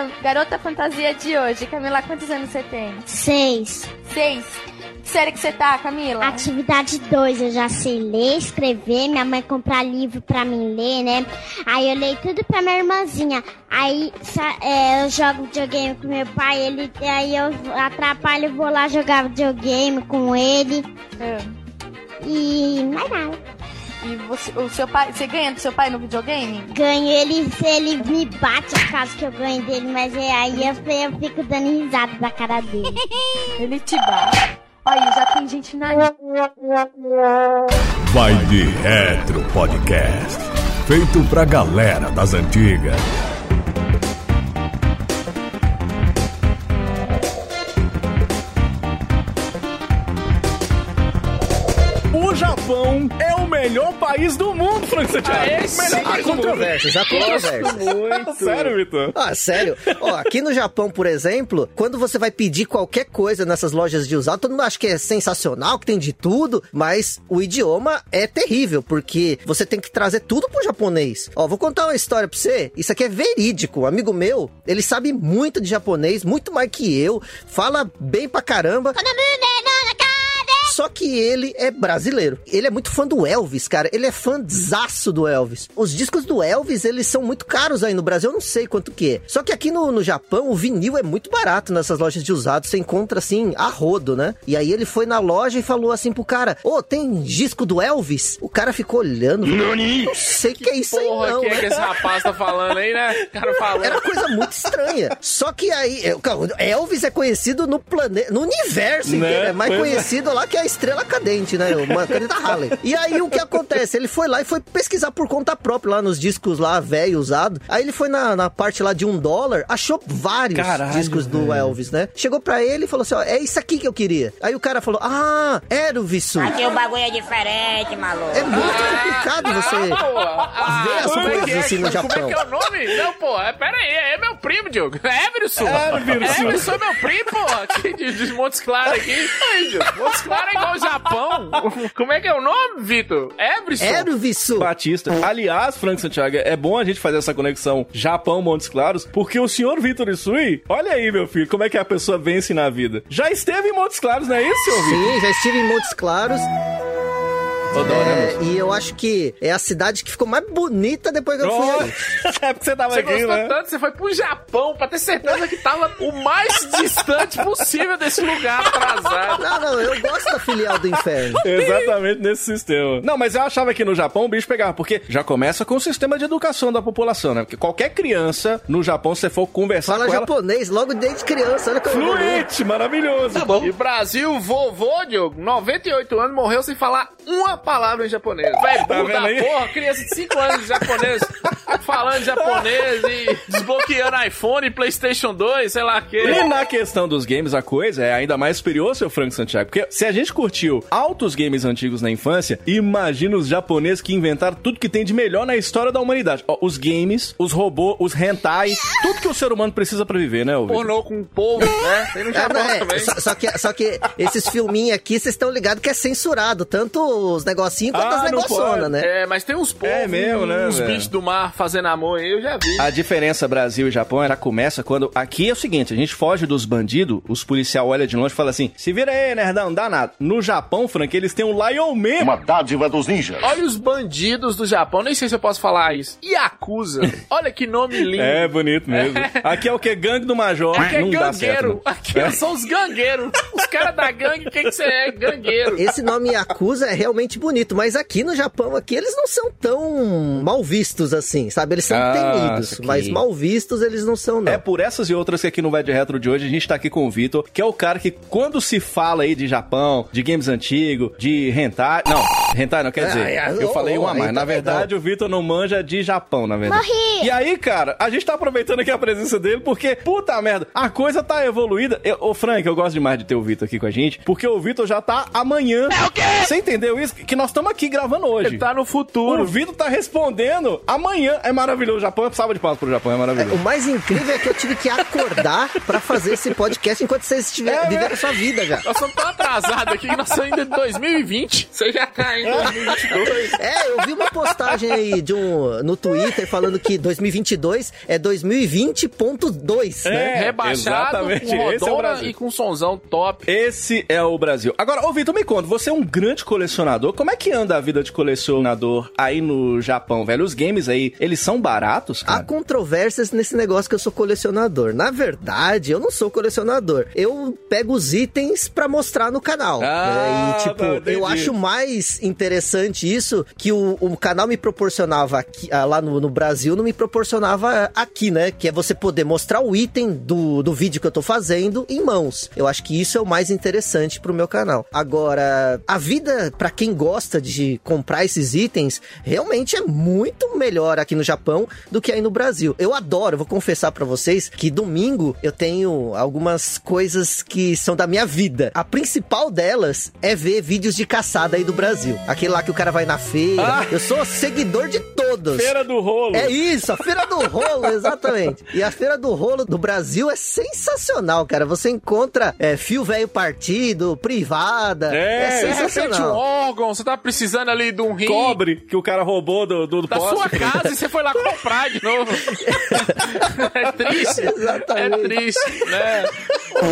nossa garota fantasia de hoje. Camila, quantos anos você tem? Seis. Seis. Que série que você tá, Camila? Atividade 2, eu já sei ler, escrever, minha mãe comprar livro pra mim ler, né? Aí eu leio tudo pra minha irmãzinha. Aí é, eu jogo videogame com meu pai, ele, aí eu atrapalho, vou lá jogar videogame com ele. É. E mais nada. E você, o seu pai, você ganha do seu pai no videogame? Ganho, ele, ele me bate caso que eu ganhe dele, mas é, aí eu, eu fico dando risada da cara dele. ele te bate. Olha, já tem gente na. Vai de Retro Podcast. Feito pra galera das antigas. Japão é o melhor país do mundo, Frank Santiago. Ah, esse melhor país há controvérsias, há controvérsias. Muito. sério, Vitor? Ah, sério. Ó, aqui no Japão, por exemplo, quando você vai pedir qualquer coisa nessas lojas de usado, todo mundo acha que é sensacional, que tem de tudo, mas o idioma é terrível, porque você tem que trazer tudo pro japonês. Ó, vou contar uma história pra você. Isso aqui é verídico. Um amigo meu, ele sabe muito de japonês, muito mais que eu, fala bem pra caramba. Só que ele é brasileiro. Ele é muito fã do Elvis, cara. Ele é fãzaço do Elvis. Os discos do Elvis, eles são muito caros aí no Brasil. Eu não sei quanto que é. Só que aqui no, no Japão, o vinil é muito barato nessas lojas de usados. Você encontra, assim, a rodo, né? E aí ele foi na loja e falou assim pro cara, ô, oh, tem disco do Elvis? O cara ficou olhando. Nani? Não sei o que, que, é isso aí, não. que é que esse rapaz tá falando aí, né? O cara falou. Era coisa muito estranha. Só que aí, Elvis é conhecido no planeta, no universo né? inteiro. É mais pois é. conhecido é. lá que a estrela cadente, né? Uma caneta Halley. E aí o que acontece? Ele foi lá e foi pesquisar por conta própria lá nos discos lá, velho, usado. Aí ele foi na, na parte lá de um dólar, achou vários Caralho, discos do. Elvis, né? Chegou pra ele e falou assim: ó, é isso aqui que eu queria. Aí o cara falou: ah, Elvis. Aqui o bagulho é diferente, maluco. É muito complicado você ah, ver as coisas assim no Japão. Como é que é o nome? Não, pô, é, pera aí, é meu primo, Diogo. É Everson. Everson. Everson é meu primo, pô, aqui de, de Montes Claros aqui. Montes Claros é igual o Japão. Como é que é o nome, Vitor? Everson. Everson. Batista. Aliás, Frank Santiago, é bom a gente fazer essa conexão Japão-Montes Claros, porque o senhor Vitor Isui, olha aí, meu filho, como é que a pessoa vence na vida. Já esteve em Montes Claros, não é isso, senhor Vitor? Sim, já estive em Montes Claros. É, e eu acho que é a cidade que ficou mais bonita depois que eu fui ali. é porque você tava você aqui, né? tanto, você foi pro Japão pra ter certeza que tava o mais distante possível desse lugar atrasado. Não, não, eu gosto da filial do inferno. Exatamente nesse sistema. Não, mas eu achava que no Japão o bicho pegava, porque já começa com o sistema de educação da população, né? Porque qualquer criança no Japão, se você for conversar Fala com japonês ela... logo desde criança, olha como Fluente, maravilhoso. Tá bom. E Brasil, vovô, Diogo, 98 anos, morreu sem falar uma palavra em japonês. Velho, tá da porra, criança de 5 anos de japonês, falando japonês e desbloqueando iPhone, Playstation 2, sei lá o que. E na questão dos games, a coisa é ainda mais superior, seu Frank Santiago. Porque se a gente curtiu altos games antigos na infância, imagina os japoneses que inventaram tudo que tem de melhor na história da humanidade. Ó, os games, os robôs, os hentai, tudo que o ser humano precisa pra viver, né, Ouvir? Pornô com o povo, né? Tem no Japão é, também. Só, só, que, só que esses filminhos aqui, vocês estão ligados que é censurado. Tanto os negocinhos quanto ah, as negoçonas, né? É, mas tem uns povos, é mesmo, né, uns bichos do mar fazendo amor aí, eu já vi. A diferença Brasil e Japão, ela começa quando... Aqui é o seguinte, a gente foge dos bandidos, os policiais olham de longe e falam assim, se vira aí, nerdão, não dá nada. No Japão, Frank, eles têm um Lion Man. Uma dádiva dos ninjas. Olha os bandidos do Japão, nem sei se eu posso falar isso. Yakuza. Olha que nome lindo. É, bonito mesmo. Aqui é o que? Gangue do Major. Aqui é não gangueiro. Certo, Aqui é. são os gangueiros. Os caras da gangue, quem que você é? Gangueiro. Esse nome Yakuza é realmente bonito, mas aqui no Japão, aqui, eles não são tão mal vistos assim, sabe? Eles são ah, temidos, mas mal vistos eles não são, não. É por essas e outras que aqui no Vai de Retro de hoje a gente tá aqui com o Vitor, que é o cara que quando se fala aí de Japão, de games antigos, de hentai... Não, hentai não quer dizer. Ah, eu falei uma mais. Na verdade, o Vitor não manja de Japão, na verdade. Morri! E aí, cara, a gente tá aproveitando aqui a presença dele porque, puta merda, a coisa tá evoluída. Eu, ô, Frank, eu gosto demais de ter o Vitor aqui com a gente, porque o Vitor já tá amanhã. É o quê? Você entendeu isso? Que nós estamos aqui gravando hoje. Ele tá no futuro. O Vitor tá respondendo amanhã. É maravilhoso. O Japão é salva de palmas pro Japão, é O maravilhoso. mais incrível é que eu tive que acordar pra fazer esse podcast enquanto vocês estiverem É, vivendo a sua vida já. Nós estamos tão atrasados aqui que nós estamos ainda em 2020. Você já tá em 2022. É, eu vi uma postagem aí de um, no Twitter falando que 2022 é 2020.2, né? Rebaixado, exatamente. com Esse é o rodona Brasil. e com somzão top. Esse é o Brasil. Agora, ô Vitor, me conta, você é um grande colecionador. Como é que anda a vida de colecionador aí no Japão, velho? Os games aí, eles são baratos, Há cara? controvérsias nesse negócio que eu sou colecionador. Na verdade, eu não sou colecionador. Eu pego os itens pra mostrar no canal. Ah, né? E, tipo, entendi. eu acho mais interessante isso que o, o canal me proporcionava aqui, ah, lá no, no Brasil, não me proporcionava aqui, né? Que é você poder mostrar o item do, do vídeo que eu tô fazendo em mãos. Eu acho que isso é o mais interessante pro meu canal. Agora, a vida, pra quem gosta de comprar esses itens, realmente é muito melhor aqui no Japão do que aí no Brasil. Eu adoro, vou confessar pra vocês que domingo eu tenho algumas coisas que são da minha vida. A principal delas é ver vídeos de caçada aí do Brasil. Aquele lá que o cara vai na feira. Ah! Eu sou seguidor de todos. Feira do rolo. É isso, a Feira do Rolo, exatamente. E a Feira do Rolo do Brasil é sensacional, cara. Você encontra é, fio velho partido, privada. É, É, sensacional. órgão, você tá precisando ali de um rim. Cobre que o cara roubou do, do, do Da poste. sua casa e você foi lá comprar de novo. é triste. Exatamente. É triste, né?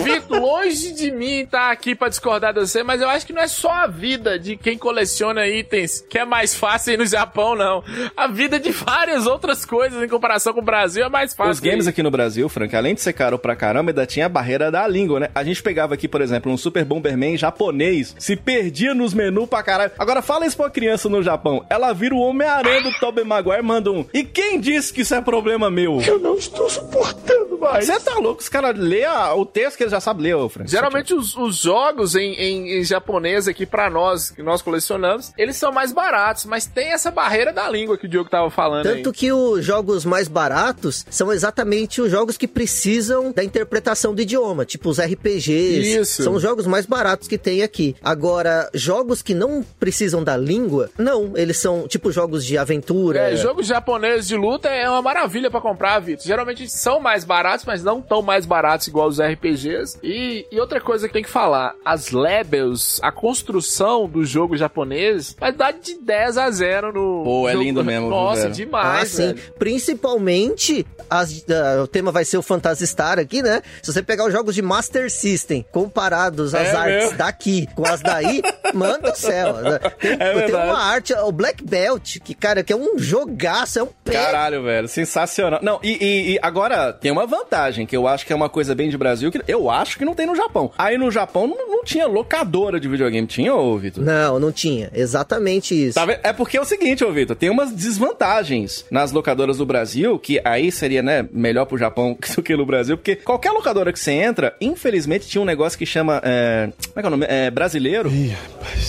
Vitor, longe de mim tá aqui pra discordar de você, mas eu acho que não é só a vida de quem coleciona itens que é mais fácil aí no Japão, não. A vida de várias outras coisas em comparação com o Brasil é mais fácil. Os games aqui no Brasil, Frank, além de ser caro pra caramba, ainda tinha a barreira da língua, né? A gente pegava aqui, por exemplo, um Super Bomberman japonês, se perdia nos menus pra caralho. Agora fala isso pra uma criança no Japão. Ela vira o Homem-Aranha do Tobey Maguire e manda um. E quem disse que isso é problema meu? Eu não estou suportando mais. Você tá louco? Os caras lê a- o texto que eles já sabem ler, ô Frank. Geralmente os, os jogos em, em- em japonês aqui pra nós, que nós colecionamos, eles são mais baratos, mas tem essa barreira da língua que o Diogo tava falando aí. Tanto que os jogos mais baratos são exatamente os jogos que precisam da interpretação do idioma, tipo os RPGs. Isso. São os jogos mais baratos que tem aqui. Agora, jogos que não precisam da língua, não. Eles são tipo jogos de aventura. É, jogos japoneses de luta é uma maravilha pra comprar, Vitor. Geralmente são mais baratos, mas não tão mais baratos igual os RPGs. E, e outra coisa que tem que falar, as levels, a construção do jogo japonês, vai dar de 10 a 0 no Pô, é jogo- lindo mesmo, Nossa, velho? Ah, demais, sim. velho. Principalmente, as- ah, o tema vai ser o Phantasy Star aqui, né? Se você pegar os jogos de Master System comparados às É artes mesmo. daqui com as daí, mano do céu. Né? Tem, tem verdade. uma arte, o Black Belt, que, cara, que é um jogaço, é um pé. Caralho, velho, sensacional. Não, e, e- e agora tem uma vantagem, que eu acho que é uma coisa bem de Brasil, que eu acho que não tem no Japão. Aí no Japão não, não tinha locadora de videogame, tinha, ô Vitor? Não, não tinha. Exatamente isso. Tá? É porque é o seguinte, ô Vitor, tem umas desvantagens nas locadoras do Brasil, que aí seria, né, melhor pro Japão do que no Brasil, porque qualquer locadora que você entra, infelizmente tinha um negócio que chama, é, como é que é o nome? É, brasileiro.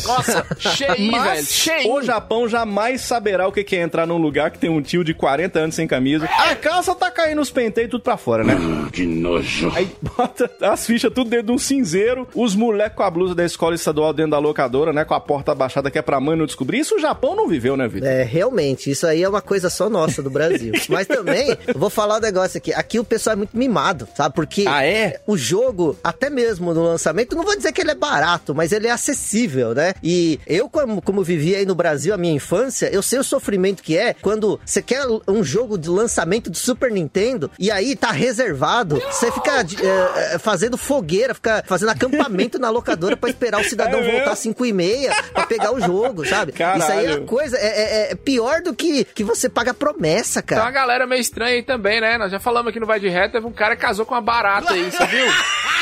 Nossa, cheio, velho. Mas Cheio. o Japão jamais saberá o que é entrar num lugar que tem um tio de 40 anos sem camisa. A calça tá caindo os penteios tudo pra fora, né? Que nojo. Aí bota as fichas tudo dentro de um cinzeiro, os moleques com a blusa da escola estadual dentro da locadora, né? Com a porta abaixada que é pra mãe não descobrir. Isso o Japão não viveu, né, Vitor? É, realmente, isso aí é uma coisa só nossa do Brasil. Mas também, eu vou falar um negócio aqui. Aqui o pessoal é muito mimado, sabe? Porque Ah, é? o jogo, até mesmo no lançamento, não vou dizer que ele é barato, mas ele é acessível, né? E eu, como, como vivi aí no Brasil a minha infância, eu sei o sofrimento que é quando você quer um jogo de lançamento do Super Nintendo e aí tá reservado, você fica é, fazendo fogueira, fica fazendo acampamento na locadora pra esperar o cidadão É voltar às 5 e meia pra pegar o jogo, sabe? Isso aí é Caralho. coisa, é, é- é pior do que, que você paga promessa, Tem uma cara. galera meio estranha aí também, né? Nós já falamos aqui no Vai de Reto, teve um cara que casou com uma barata aí, você viu?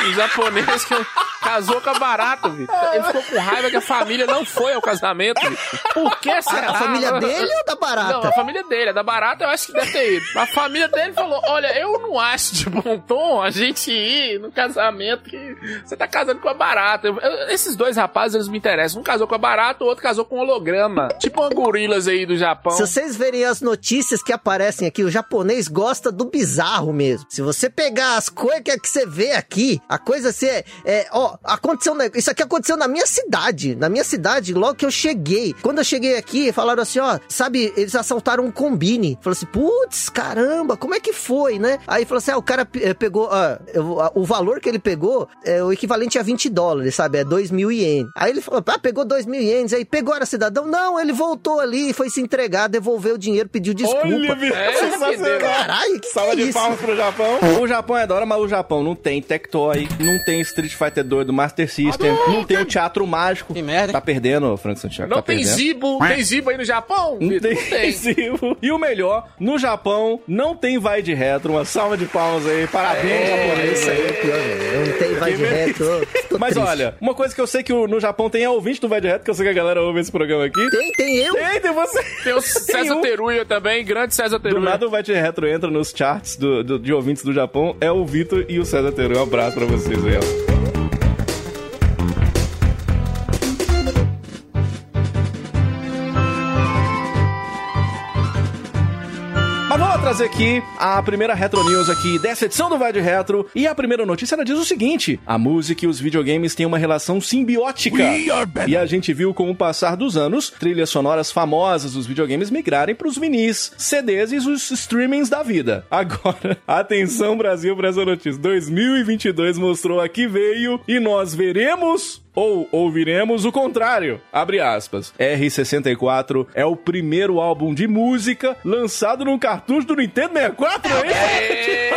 Um japonês que casou com a barata, Vitor. Ele ficou com raiva que a família não foi ao casamento, Vitor. Por que será? A família dele ou da barata? Não, a família dele. A da barata eu acho que deve ter ido. A família dele falou: Olha, eu não acho de bom tom a gente ir no casamento que você tá casando com a barata. Eu- eu- esses dois rapazes, eles me interessam. Um casou com a barata, o outro casou com um holograma. Tipo uma gorilas aí do Japão. Se vocês verem as notícias que aparecem aqui, o japonês gosta do bizarro mesmo. Se você pegar as coisas que você vê aqui, a coisa assim é, é, ó, Ó, aconteceu, um isso aqui aconteceu na minha cidade. Na minha cidade, logo que eu cheguei. Quando eu cheguei aqui, falaram assim, ó, sabe, eles assaltaram um combine. Falou assim, putz, caramba, como é que foi, né? Aí falou assim, ah, o cara eh, pegou, ah, eu- a- o valor que ele pegou é o equivalente a 20 dólares, sabe? É 2 mil ienes. Aí ele falou, ah, pegou 2 mil ienes. Aí pegou, era cidadão? Não, ele voltou ali, foi se entregar, devolveu o dinheiro, pediu desculpa. Olha, É, sensacional. Caralho, que Salva que é de palmas pro Japão. O Japão é da hora, mas o Japão não tem Tectoy, não tem Street Fighter 2 do Master System, não tem o Teatro Mágico. Que merda. Tá perdendo, Frank Santiago. Não tá tem perdendo. Zibo. Tem Zibo aí no Japão? Não Vitor? tem, Não tem. adesivo. E o melhor, no Japão não tem vai de retro. Uma salva de palmas aí. Parabéns, É, japonês. Isso aí é pior, velho. Não tem vai de tô Mas triste. olha, uma coisa que eu sei que no Japão tem é ouvinte do Vai de Reto, que eu sei que a galera ouve esse programa aqui. Tem, tem eu. Tem, tem você. Tem o César um. Teruya também, grande César Do Teruya. nada o Vai de Retro entra nos charts do- do- de ouvintes do Japão. É o Vitor e o César Teru. Um abraço pra vocês aí, ó. Trazer aqui a primeira Retro News aqui dessa edição do Vai de Retro. E a primeira notícia ela diz o seguinte: a música e os videogames têm uma relação simbiótica. E a gente viu com o passar dos anos, trilhas sonoras famosas dos videogames migrarem para os vinis, CDs e os streamings da vida. Agora, atenção Brasil para essa notícia. 2022 mostrou a que veio e nós veremos ou ouviremos o contrário. Abre aspas. R64 é o primeiro álbum de música lançado num cartucho do Nintendo 64, é isso?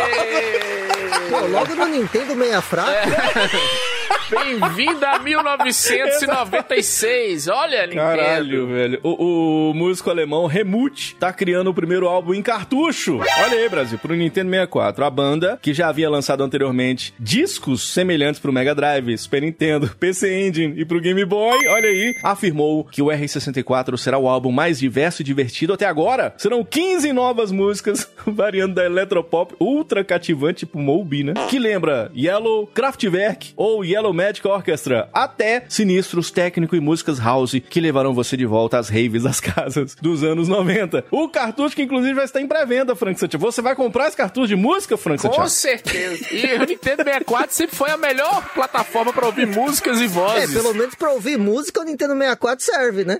Pô, logo no Nintendo meia fraca. Bem-vindo a 1996. Olha, Nintendo. Caralho, velho. O, o músico alemão Helmut tá criando o primeiro álbum em cartucho. Olha aí, Brasil, pro Nintendo 64. A banda, que já havia lançado anteriormente discos semelhantes pro Mega Drive, Super Nintendo, PC Engine e pro Game Boy, olha aí, afirmou que o R64 será o álbum mais diverso e divertido até agora. Serão 15 novas músicas, variando da eletropop ultra cativante, tipo Moby, né? Que lembra Yellow, Kraftwerk ou Yellow Magic Orchestra, até sinistros técnico e músicas house que levarão você de volta às raves das casas dos anos 90. O cartucho que inclusive vai estar em pré-venda, Frank Santiago. Você vai comprar esse cartucho de música, Frank Com Santiago? certeza. E o Nintendo 64 sempre foi a melhor plataforma pra ouvir músicas e É, vozes. pelo menos pra ouvir música, o Nintendo 64 serve, né?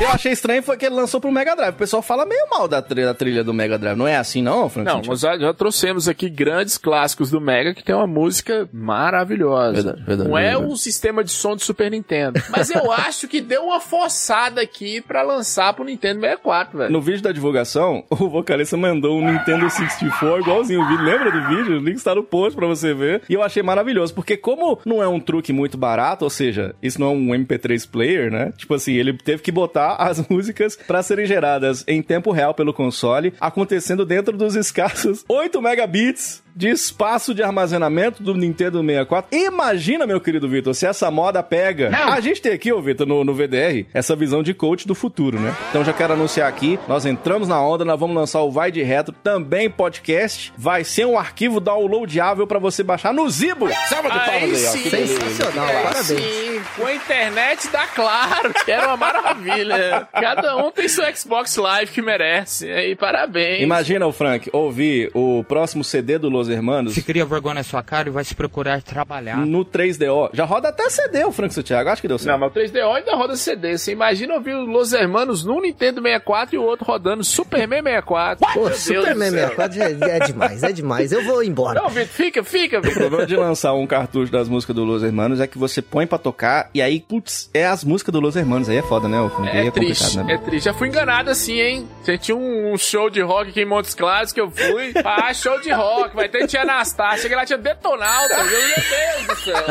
Eu achei estranho foi que ele lançou pro Mega Drive. O pessoal fala meio mal da trilha, da trilha do Mega Drive. Não é assim não, Frank Não, nós já, já trouxemos aqui grandes clássicos do Mega que tem uma música maravilhosa. Verdade, verdade, Não é verdade. um sistema de som do Super Nintendo. Mas eu acho que deu uma forçada aqui pra lançar pro Nintendo 64, velho. No vídeo da divulgação, o vocalista mandou um Nintendo 64 igualzinho o vídeo. Lembra do vídeo? O link está no post pra você ver. E eu achei maravilhoso, porque como não é um truque muito barato, ou seja, isso não é um MP3 player, né? Tipo assim, ele teve que botar as músicas pra serem geradas em tempo real pelo console, acontecendo dentro dos escassos 8 megabits de espaço de armazenamento do Nintendo 64. Imagina, meu querido Vitor, se essa moda pega. A gente tem aqui, ô Vitor, no, no VDR, essa visão de coach do futuro, né? Então já quero anunciar aqui, nós entramos na onda, nós vamos lançar o Vai de Retro, também podcast. Vai ser um arquivo downloadável pra você baixar no Zibo. Salva de palmas Aí ó. Sensacional, Aí parabéns. sim, com a internet dá claro, que era uma maravilha. Cada um tem seu Xbox Live que merece. Aí, parabéns. Imagina, o Frank, ouvir o próximo CD do Los Hermanos Se cria vergonha na sua cara e vai se procurar trabalhar. no 3DO. Já roda até CD, o Frank Santiago. Acho que deu certo. Não, mas o 3DO ainda roda CD. Você imagina ouvir o Los Hermanos num Nintendo 64 e o outro rodando Superman 64. Pô, Meu Superman do céu. 64 é, é demais, é demais. Eu vou embora. Não, Vitor, fica, fica, O Vitor. problema de lançar um cartucho das músicas do Los Hermanos é que você põe pra tocar e aí, putz, é as músicas do Los Hermanos. Aí é foda, né? O É, é complicado, triste, né? é triste. Já fui enganado assim, hein? Você tinha um, um show de rock aqui em Montes Claros que eu fui. Ah, show de rock, vai ter tia Anastácia. Cheguei lá, tinha Detonauta. Eu, meu Deus do céu.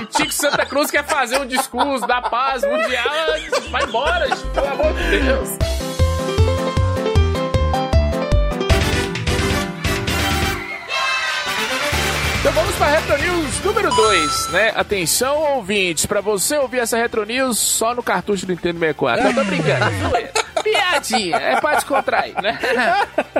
E Tico Santa Cruz quer fazer um discurso da paz mundial. Vai embora, gente, pelo amor de Deus. Então vamos para Retro News número 2, né? Atenção, ouvintes, para você ouvir essa Retro News só no cartucho do Nintendo 64. Não, tô brincando, é. Piadinha, é pra descontrair, né?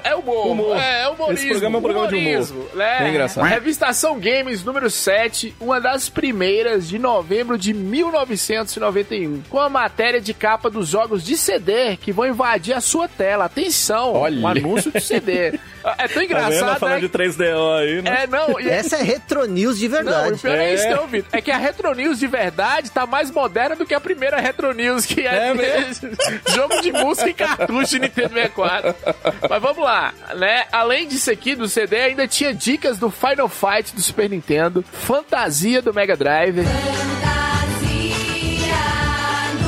É humor, Humor. é humorismo. Esse programa é um programa de humor. humorismo, Né? É engraçado. Revistação Games número 7, uma das primeiras de novembro de 1991, com a matéria de capa dos jogos de CD que vão invadir a sua tela. Atenção, Olha. um anúncio de CD. É tão Tá engraçado, Falando né? de 3DO aí, né? É, não, e Essa é Retro News de Não, verdade. o pior é, É. isso, ouvido? É que a Retro News de verdade tá mais moderna do que a primeira Retro News, que é, É mesmo? jogo de música e cartucho Nintendo 64. Mas vamos lá, né? Além disso aqui, do CD, ainda tinha dicas do Final Fight do Super Nintendo, Fantasia do Mega Drive,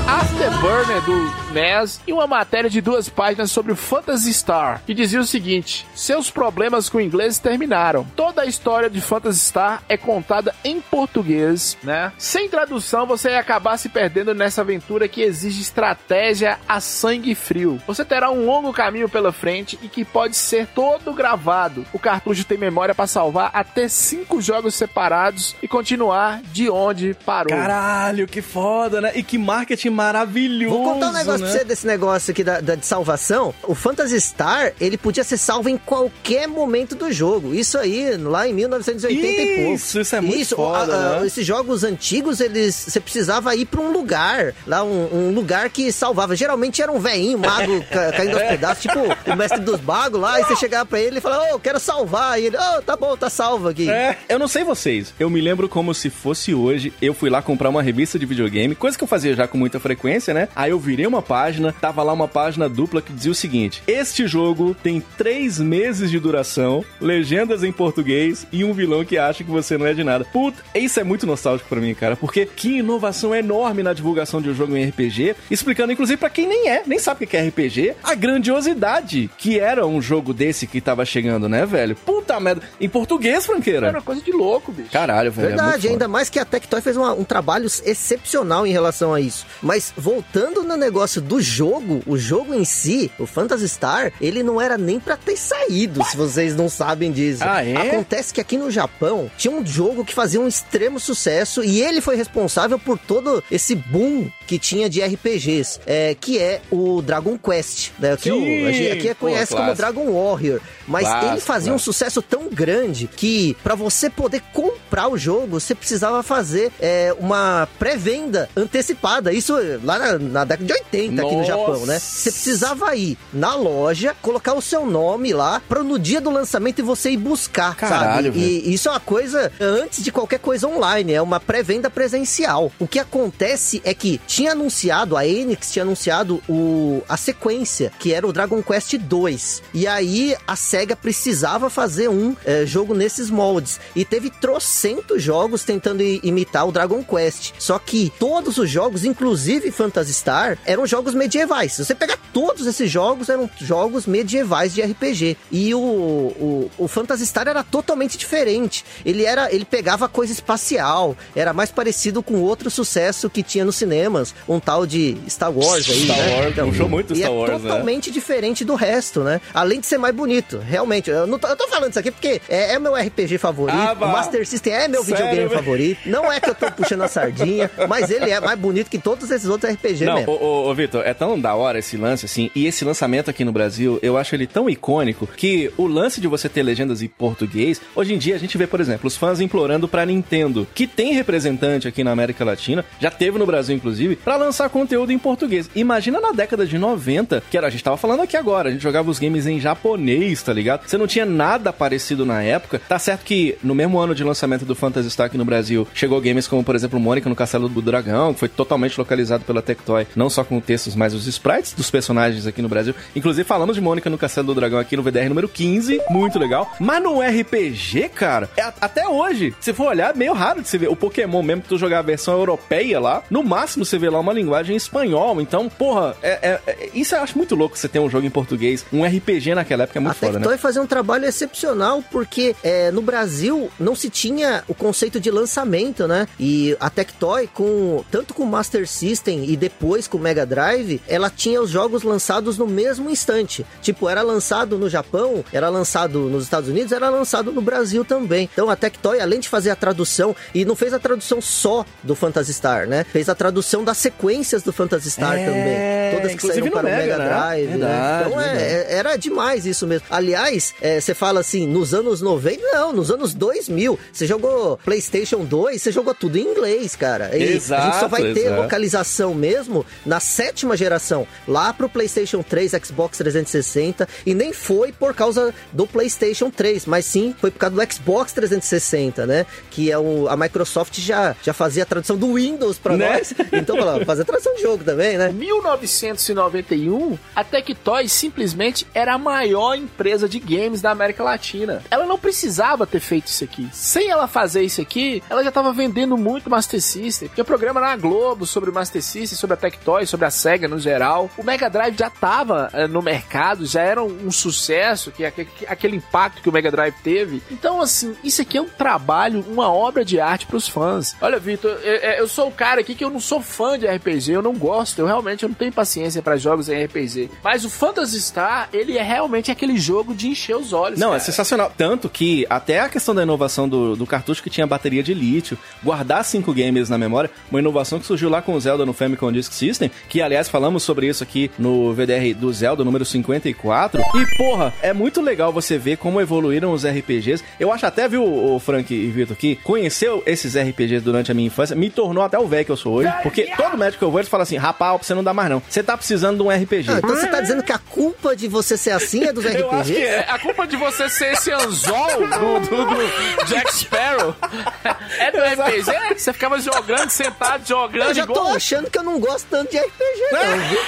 Afterburner do NES e uma matéria de duas páginas sobre o Phantasy Star, que dizia o seguinte: seus problemas com o inglês terminaram. Toda a história de Phantasy Star é contada em português, né? Sem tradução, você ia acabar se perdendo nessa aventura que exige estratégia a sangue frio. Você terá um longo caminho pela frente e que pode ser todo gravado. O cartucho tem memória para salvar até cinco jogos separados e continuar de onde parou. Caralho, que foda, né? E que marketing maravilhoso. Vou contar um negócio né? pra você desse negócio aqui da, da- de salvação. O Phantasy Star, ele podia ser salvo em qualquer momento do jogo. Isso aí, lá em 1980 e pouco. Isso, isso é muito Isso, foda, a- a- né? Esses jogos antigos, eles você precisava ir pra um lugar, lá um, um lugar que salvava. Geralmente era um velhinho, mago, ca- caindo aos pedaços, tipo o mestre dos magos lá, e você chegava pra ele e falava, ô, quero salvar. E ele, ô, tá bom, tá salvo aqui. É, eu não sei vocês. Eu me lembro como se fosse hoje. Eu fui lá comprar uma revista de videogame, coisa que eu fazia já com muita frequência, né? Aí eu virei uma página, tava lá uma página dupla que dizia o seguinte: Este jogo tem três meses de duração, legendas em português e um vilão que acha que você não é de nada. Puta, isso é muito nostálgico pra mim, cara, porque que inovação enorme na divulgação de um jogo em RPG, explicando inclusive pra quem nem é, nem sabe o que é RPG, a grandiosidade que era um jogo desse que tava chegando, né, velho? Puta merda. Em português, franqueira. Era uma coisa de louco, bicho. Caralho, velho. é muito Verdade, foda. ainda mais que a Tectoy fez uma- um trabalho excepcional em relação a isso. Mas voltando no negócio do jogo, o jogo em si, o Phantasy Star, ele não era nem pra ter saído, se vocês não sabem disso. Ah, é? Acontece que aqui no Japão tinha um jogo que fazia um extremo sucesso e ele foi responsável por todo esse boom que tinha de RPGs, é, que é o Dragon Quest, né? Que o- a gente aqui Pô, conhece como clássico. Dragon Warrior. Mas Clássico, ele fazia um clássico. sucesso tão grande que pra você poder comprar o jogo, você precisava fazer é, uma pré-venda antecipada. Isso lá na, na década de 80 aqui no Nossa. Japão, né? Você precisava ir na loja, colocar o seu nome lá, pra no dia do lançamento você ir buscar, Caralho, sabe? E isso é uma coisa antes de qualquer coisa online, é uma pré-venda presencial. O que acontece é que tinha anunciado, a Enix tinha anunciado o, a sequência, que era o Dragon Quest 2. E aí a SEGA precisava fazer um eh, jogo nesses moldes. E teve trocentos jogos tentando imitar o Dragon Quest. Só que todos os jogos, inclusive Phantasy Star, eram jogos medievais. Se você pegar todos esses jogos, eram jogos medievais de RPG. E o, o, o Phantasy Star era totalmente diferente. Ele era, ele pegava coisa espacial, era mais parecido com outro sucesso que tinha nos cinemas, um tal de Star Wars aí, Star né? Wars, puxou muito e Star é Wars, né? totalmente diferente do resto, né? Além de ser mais bonito, realmente. Eu, não tô, eu tô falando isso aqui porque é, é meu RPG favorito, Ah, o. Master System é meu Sério, videogame favorito. Não é que eu tô puxando a sardinha, mas ele é mais bonito que todos esses outros RPG Não, mesmo. ô, ô, ô, Vitor, é tão da hora esse lance, assim, e esse lançamento aqui no Brasil, eu acho ele tão icônico que o lance de você ter legendas em português, hoje em dia a gente vê, por exemplo, os fãs implorando pra Nintendo, que tem representante aqui na América Latina, já teve no Brasil, inclusive, pra lançar conteúdo em português. Imagina na década de 90, que era, a gente tava falando aqui agora, a gente jogava os games em japonês, tá ligado? Você não tinha nada parecido na época. Tá certo que no mesmo ano de lançamento do Phantasy Star aqui no Brasil, chegou games como, por exemplo, Mônica no Castelo do Dragão, que foi totalmente localizado pela Tectoy, não só com textos, mas os sprites dos personagens aqui no Brasil. Inclusive, falamos de Mônica no Castelo do Dragão aqui no VDR número 15, muito legal. Mas no RPG, cara, é até hoje, se for olhar, é meio raro de você ver. O Pokémon mesmo, que tu jogar a versão europeia lá, no máximo você vê lá uma linguagem em espanhol. Então, porra, é, é- é- isso eu acho muito louco você ter um jogo em português. Um RPG naquela época é muito a foda, Tectoy né? fazia um trabalho excepcional porque é, no Brasil não se tinha o conceito de lançamento, né? E a Tectoy, com, tanto com o Master System e depois com o Mega Drive, ela tinha os jogos lançados no mesmo instante. Tipo, era lançado no Japão, era lançado nos Estados Unidos, era lançado no Brasil também. Então a Tectoy, além de fazer a tradução, e não fez a tradução só do Phantasy Star, né? Fez a tradução das sequências do Phantasy Star É, também. Todas que saíram para o Mega, Mega né? Drive, né? Verdade, Então é, é- era demais isso mesmo. Aliás, é, você fala assim, nos anos 90, não, nos anos 2000, você jogou PlayStation 2, você jogou tudo em inglês, cara. E a gente só Exato, vai ter exato. localização mesmo na sétima geração, lá pro PlayStation 3, Xbox 360, e nem foi por causa do PlayStation 3, mas sim foi por causa do Xbox 360, né? Que é o, a Microsoft já, já fazia a tradução do Windows pra Né? nós. Então, fazer tradução de jogo também, né? Em 1991, a Tectoy simplesmente era a maior empresa de games da América Latina. Ela não precisava ter feito isso aqui. Sem ela fazer isso aqui, ela já estava vendendo muito Master System. Tinha programa na Globo sobre o Master System, sobre a Tectoy, sobre a Sega no geral. O Mega Drive já estava no mercado, já era um, um sucesso, que, aquele, aquele impacto que o Mega Drive teve. Então, assim, isso aqui é um trabalho, uma obra de arte para os fãs. Olha, Vitor, eu, eu sou o cara aqui que eu não sou fã de RPG, eu não gosto, eu realmente eu não tenho paciência para jogos em RPG. Mas o Phantasy Star, ele é realmente aquele jogo de encher os olhos. Não, cara. é sensacional. Tanto que até a questão da inovação do, do cartucho que tinha bateria de lítio, guardar cinco games na memória, uma inovação que surgiu lá com o Zelda no Famicom Disk System, que aliás falamos sobre isso aqui no VDR do Zelda número 54. E porra, é muito legal você ver como evoluíram os RPGs. Eu acho até, viu, o Frank e Vitor, que conhecer esses RPGs durante a minha infância me tornou até o velho que eu sou hoje. Porque todo médico que eu vou, eles falam assim: rapaz, você não dá mais não. Você tá precisando de um RPG. Ah, então você tá dizendo que a culpa de você ser assim é dos Eu acho RPGs? que É, a culpa de você ser esse anzol do, do- do Jack Sparrow é do RPG? Você ficava jogando, sentado, jogando Eu já tô igual... achando que eu não gosto tanto de RPG, não, viu?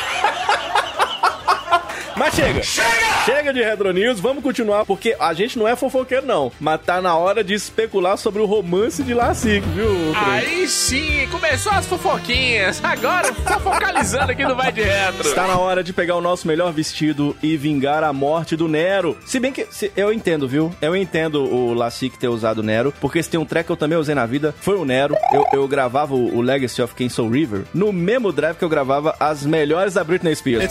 Mas chega! Chega! de Retro News, vamos continuar, porque a gente não é fofoqueiro, não. Mas tá na hora de especular sobre o romance de Lacique, viu? Aí sim, começou as fofoquinhas. Agora, focalizando aqui no Vai de Retro. Está na hora de pegar o nosso melhor vestido e vingar a morte do Nero. Se bem que se- eu entendo, viu? Eu entendo o Lacique ter usado o Nero, porque se tem um track que eu também usei na vida, foi o Nero. Eu, eu gravava o, Legacy of King Soul River no mesmo drive que eu gravava as melhores da Britney Spears.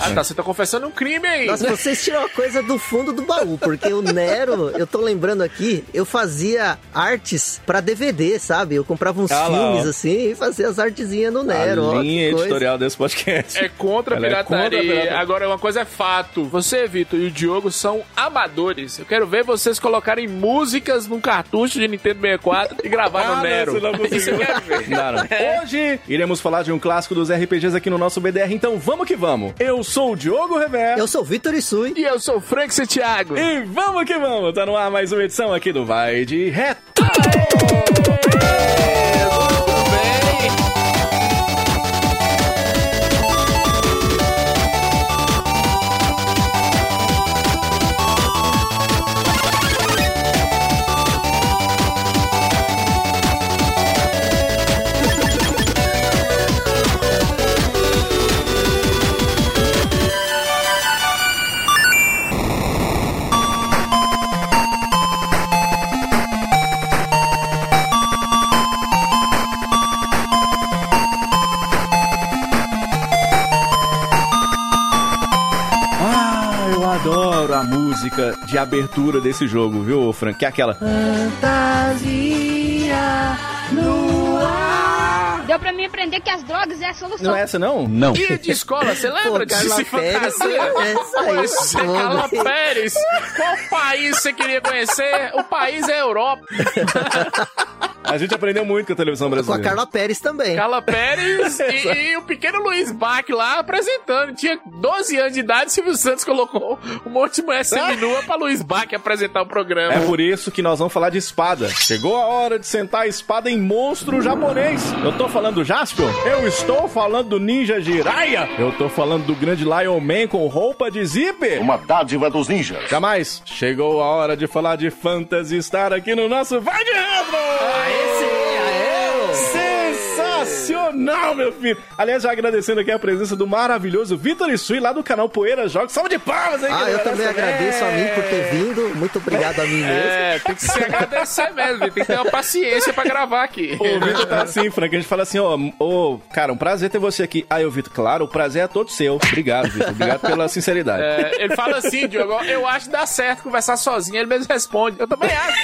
Ah, tá, você tá confessando um crime aí. Nossa, vocês tiram a coisa do fundo do baú, porque o Nero, eu tô lembrando aqui, eu fazia artes pra DVD, sabe? Eu comprava uns Ah lá, filmes ó. assim e fazia as artezinhas no Nero. ó, a que linha coisa. editorial desse podcast. É contra a Ela é pirataria. contra a pirataria. Agora, uma coisa é fato. Você, Vitor, e o Diogo são amadores. Eu quero ver vocês colocarem músicas num cartucho de Nintendo 64 e gravar Ah, no Nero. você não conseguiu. Isso eu quero ver. Não, não. Hoje iremos falar de um clássico dos RPGs aqui no nosso BDR, então vamos que vamos. Eu sou o Diogo Rever. Eu sou o Vitor Isui. E eu sou o Frank Santiago. E vamos que vamos! Tá no ar mais uma edição aqui do Vai de Reto. Muito música de abertura desse jogo, viu, Frank? Que é aquela. Deu pra mim aprender que as drogas é a solução. Não é essa, não? Não. E de escola, você lembra Pô, disso Pérez, fantasia? é essa aí. Carla Pérez. Qual país você queria conhecer? O país é a Europa. A gente aprendeu muito com a televisão Com a brasileira. Carla Pérez também. Carla Pérez e, e o pequeno Luiz Bach lá apresentando. Tinha 12 anos de idade, Silvio Santos colocou um monte de mulher seminua pra Luiz Bach apresentar o programa. É por isso que nós vamos falar de espada. Chegou a hora de sentar a espada em monstro japonês. Eu tô falando do Jaspion? Eu estou falando do Ninja Jiraiya? Eu tô falando do grande Lion Man com roupa de zíper? Uma dádiva dos ninjas. Jamais. Chegou a hora de falar de Phantasy Star aqui no nosso Vai de Retro! É, Sensacional! não, meu filho. Aliás, já agradecendo aqui a presença do maravilhoso Vitor Isui, lá do canal Poeira Jogos. Salve de palmas aí, Ah, galera. eu também Essa- agradeço a mim por ter vindo. Muito obrigado a mim mesmo. É, tem que se agradecer mesmo, tem que ter uma paciência pra gravar aqui. O Vitor tá assim, Frank. A gente fala assim, ó, ô, cara, um prazer ter você aqui. Aí o Vitor, claro, o prazer é todo seu. Obrigado, Vitor. Obrigado pela sinceridade. É, ele fala assim, Diogo, eu acho que dá certo conversar sozinho. Ele mesmo responde, eu também acho.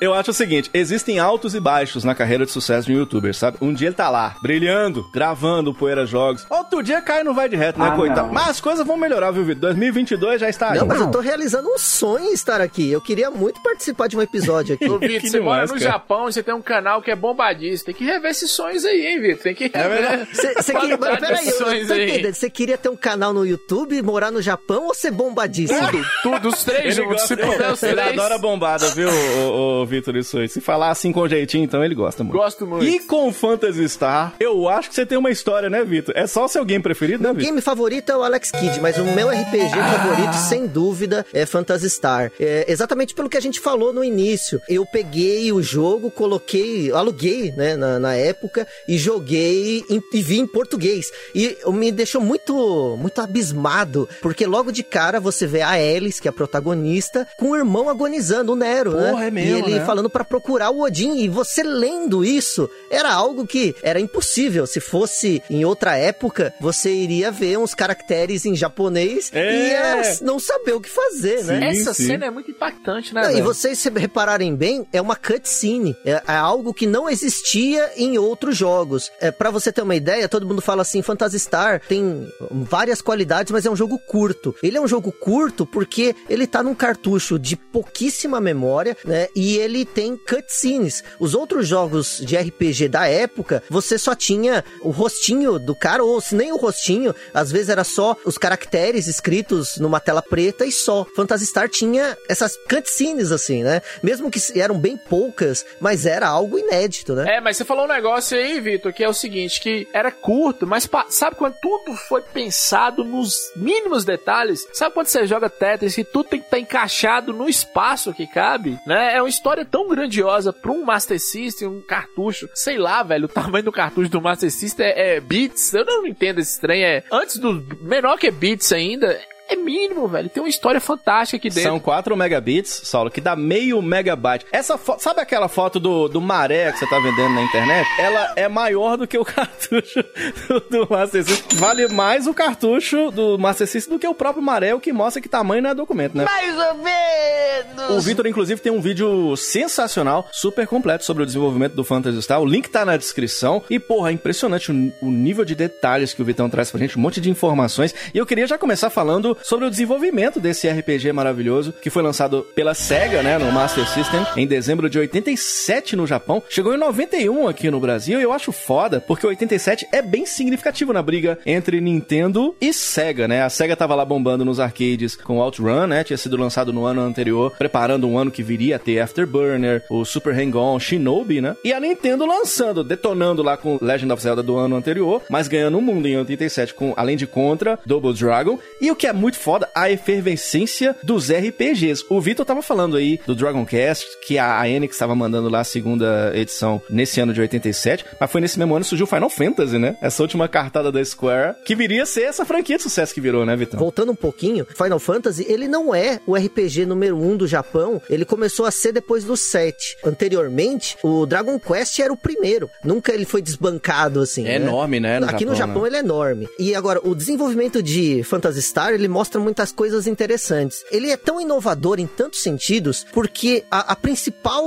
Eu acho o seguinte, existem altos e baixos na carreira de sucesso de um youtuber, sabe? Um dia ele tá lá, brilhando, gravando o Poeira Jogos. Outro dia cai no vai de reto, né, Ah, coitado? não. Mas as coisas vão melhorar, viu, Vitor? 2022 já está aí. Não, mas eu tô realizando um sonho em estar aqui. Eu queria muito participar de um episódio aqui. Ô, Vitor, Que você mora demais, no cara. Japão e você tem um canal que é bombadíssimo. Tem que rever esses sonhos aí, hein, Vitor? Tem que rever. verdade. Você você queria, mas peraí, eu tô entendendo. Você queria ter um canal no YouTube, morar no Japão ou ser bombadíssimo? Tudo, tudo, os três Ele, juntos. Se gosta, puder os ele adora bombada, viu, o, Vitor isso aí. Se falar assim com jeitinho, então ele gosta muito. Gosto muito. E com Phantasy Star, eu acho que você tem uma história, né, Vitor? É só o seu game preferido, né, O Vitor? game favorito é o Alex Kidd, mas o meu RPG favorito, sem dúvida, é Phantasy Star. É, exatamente pelo que a gente falou no início. Eu peguei o jogo, coloquei, aluguei, né, na, na época, e joguei em- e vi em português. E me deixou muito, muito abismado, porque logo de cara você vê a Alice, que é a protagonista, com o irmão agonizando, o Nero, né? Porra, é mesmo, E ele né? falando pra procurar o Odin, e você lendo isso, era algo que era impossível. Se fosse em outra época, você iria ver uns caracteres em japonês É. e ia não saber o que fazer, né? Sim, Essa sim. cena é muito impactante, né, Não, e vocês se repararem bem, é uma cutscene. É, é algo que não existia em outros jogos. É, para você ter uma ideia, todo mundo fala assim, Phantasy Star tem várias qualidades, mas é um jogo curto. Ele é um jogo curto porque ele tá num cartucho de pouquíssima memória, né? E ele tem cutscenes. Os outros jogos de RPG da época, você só tinha o rostinho do cara, ou se nem o rostinho, às vezes era só os caracteres escritos numa tela preta e só. Phantasy Star tinha essas cutscenes assim, né? Mesmo que eram bem poucas, mas era algo inédito, né? É, mas você falou um negócio aí, Vitor, que é o seguinte, que era curto, mas sabe quando tudo foi pensado nos mínimos detalhes? Sabe quando você joga Tetris que tudo tem que estar encaixado no espaço que cabe, né? É uma história tão grandiosa pra um Master System, um cartucho, sei lá, velho, o tamanho do cartucho do Master System é, é bits, eu não entendo esse trem, é antes do menor que bits ainda, é mínimo, velho, tem uma história fantástica aqui dentro. São 4 megabits, Saulo, que dá meio megabyte. Essa foto, sabe aquela foto do, do maré que você tá vendendo na internet? Ela é maior do que o cartucho do, do Master System. Vale mais o cartucho do Master System do que o próprio maré, o que mostra que tamanho não é documento, né? Mais ou menos. O Vitor, inclusive, tem um vídeo sensacional, super completo sobre o desenvolvimento do Phantasy Star. O link tá na descrição. E, porra, é impressionante o, o nível de detalhes que o Vitão traz pra gente, um monte de informações. E eu queria já começar falando sobre o desenvolvimento desse RPG maravilhoso, que foi lançado pela SEGA, né, no Master System, em dezembro de 87 no Japão. Chegou em 91 aqui no Brasil e eu acho foda, porque 87 é bem significativo na briga entre Nintendo e SEGA, né? A SEGA tava lá bombando nos arcades com OutRun, né? Tinha sido lançado no ano anterior, preparando um ano que viria a ter Afterburner, o Super Hang-On, Shinobi, né? E a Nintendo lançando, detonando lá com Legend of Zelda do ano anterior, mas ganhando o mundo em 87 com, além de Contra, Double Dragon. E o que é muito foda, a efervescência dos RPGs. O Vitor tava falando aí do Dragon Quest, que a Enix estava mandando lá a segunda edição nesse ano de 87, mas foi nesse mesmo ano que surgiu Final Fantasy, né? Essa última cartada da Square, que viria a ser essa franquia de sucesso que virou, né, Vitão? Voltando um pouquinho, Final Fantasy, ele não é o RPG número 1 um do Japão, ele começou a ser depois do 7. Anteriormente, o Dragon Quest era o primeiro. Nunca ele foi desbancado assim. É né? enorme, né, no Aqui no Japão, Japão né? ele é enorme. E agora, o desenvolvimento de Phantasy Star, ele mostra muitas coisas interessantes. Ele é tão inovador em tantos sentidos, porque a, a principal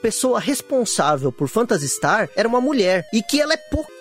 pessoa responsável por Phantasy Star era uma mulher. E que ela é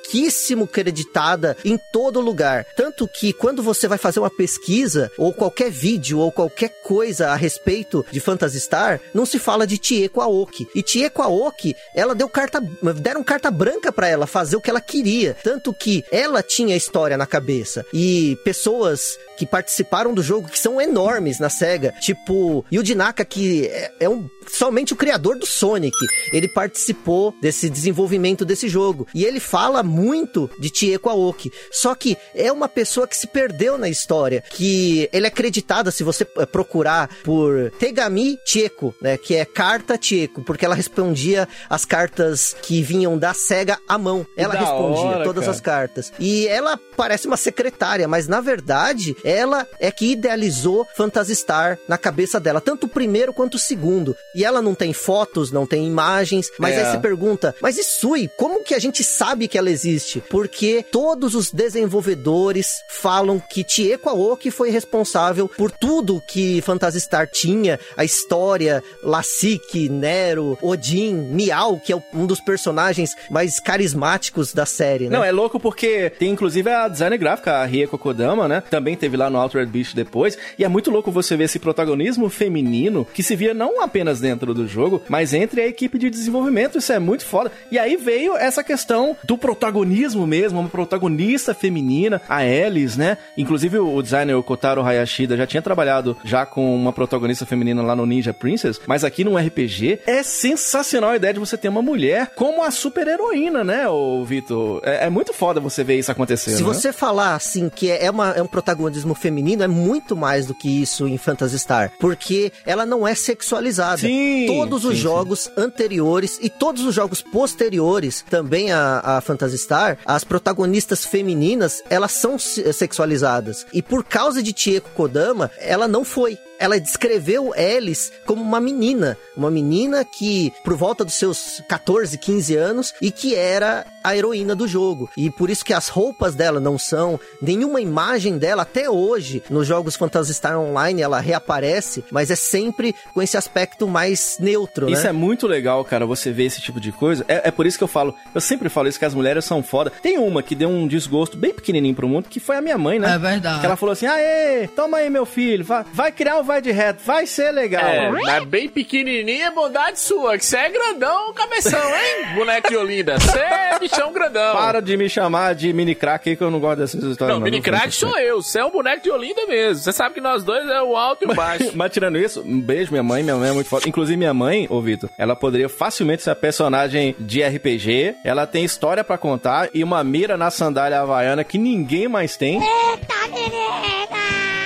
pouquíssimo creditada em todo lugar. Tanto que quando você vai fazer uma pesquisa, ou qualquer vídeo, ou qualquer coisa a respeito de Phantasy Star, não se fala de Tieko Aoki. E Tieko Aoki, ela deu carta, deram carta branca pra ela fazer o que ela queria. Tanto que ela tinha a história na cabeça. E pessoas que participaram do jogo, que são enormes na SEGA, tipo Yuji Naka, que é, é um, somente o criador do Sonic, ele participou desse desenvolvimento desse jogo. E ele fala muito de Chieko Aoki. Só que é uma pessoa que se perdeu na história, que ele é acreditada, se você eh, procurar por Tegami Chieko, né, que é carta Chieko, porque ela respondia as cartas que vinham da SEGA à mão. Ela da respondia hora, todas cara. as cartas. E ela parece uma secretária, mas na verdade, ela é que idealizou Phantasy Star na cabeça dela, tanto o primeiro quanto o segundo. E ela não tem fotos, não tem imagens, mas É. aí você pergunta, mas e Sui, como que a gente sabe que ela existe? Porque todos os desenvolvedores falam que Chieko Aoki foi responsável por tudo que Phantasy Star tinha, a história, Lassik, Nero, Odin, Miau, que é um dos personagens mais carismáticos da série, né? Não, é louco porque tem inclusive a designer gráfica, a Rieko Kodama, né? Também teve lá no Altered Beast depois. E é muito louco você ver esse protagonismo feminino que se via não apenas dentro do jogo, mas entre a equipe de desenvolvimento. Isso é muito foda. E aí veio essa questão do protagonismo mesmo, uma protagonista feminina, a Alice, né? Inclusive o designer o Kotaro Hayashida já tinha trabalhado já com uma protagonista feminina lá no Ninja Princess, mas aqui no RPG é sensacional a ideia de você ter uma mulher como a super heroína, né, ô Vitor? É, é muito foda você ver isso acontecendo. Se né? você falar assim que é, uma- é um protagonismo feminino, é muito mais do que isso em Phantasy Star. Porque ela não é sexualizada. Sim, todos os sim, jogos anteriores e todos os jogos posteriores, também a, a Phantasy Star, as protagonistas femininas, elas são se- sexualizadas. E por causa de Chieko Kodama, ela não foi. Ela descreveu Alice como uma menina. Uma menina que, por volta dos seus 14, 15 anos, e que era a heroína do jogo. E por isso que as roupas dela não são, nenhuma imagem dela, até hoje, nos jogos Phantasy Star Online, ela reaparece, mas é sempre com esse aspecto mais neutro, Isso né? é muito legal, cara, você ver esse tipo de coisa. É, é por isso que eu falo, eu sempre falo isso, que as mulheres são foda. Tem uma que deu um desgosto bem pequenininho pro mundo, que foi a minha mãe, né? É verdade. Que ela falou assim, aê, toma aí meu filho, vai, vai criar o vai de reto, vai ser legal. É, mas bem pequenininha é bondade sua, que você é grandão, cabeção, hein, boneco de Olinda? Você é bichão grandão. Para de me chamar de mini crack aí, que eu não gosto dessas histórias. Não, mini crack sou eu, você é um boneco de Olinda mesmo. Você sabe que nós dois é o alto e o baixo. Mas tirando isso, um beijo minha mãe, minha mãe é muito foda. Inclusive minha mãe, ô Vitor, ela poderia facilmente ser a personagem de RPG. Ela tem história pra contar e uma mira na sandália havaiana que ninguém mais tem.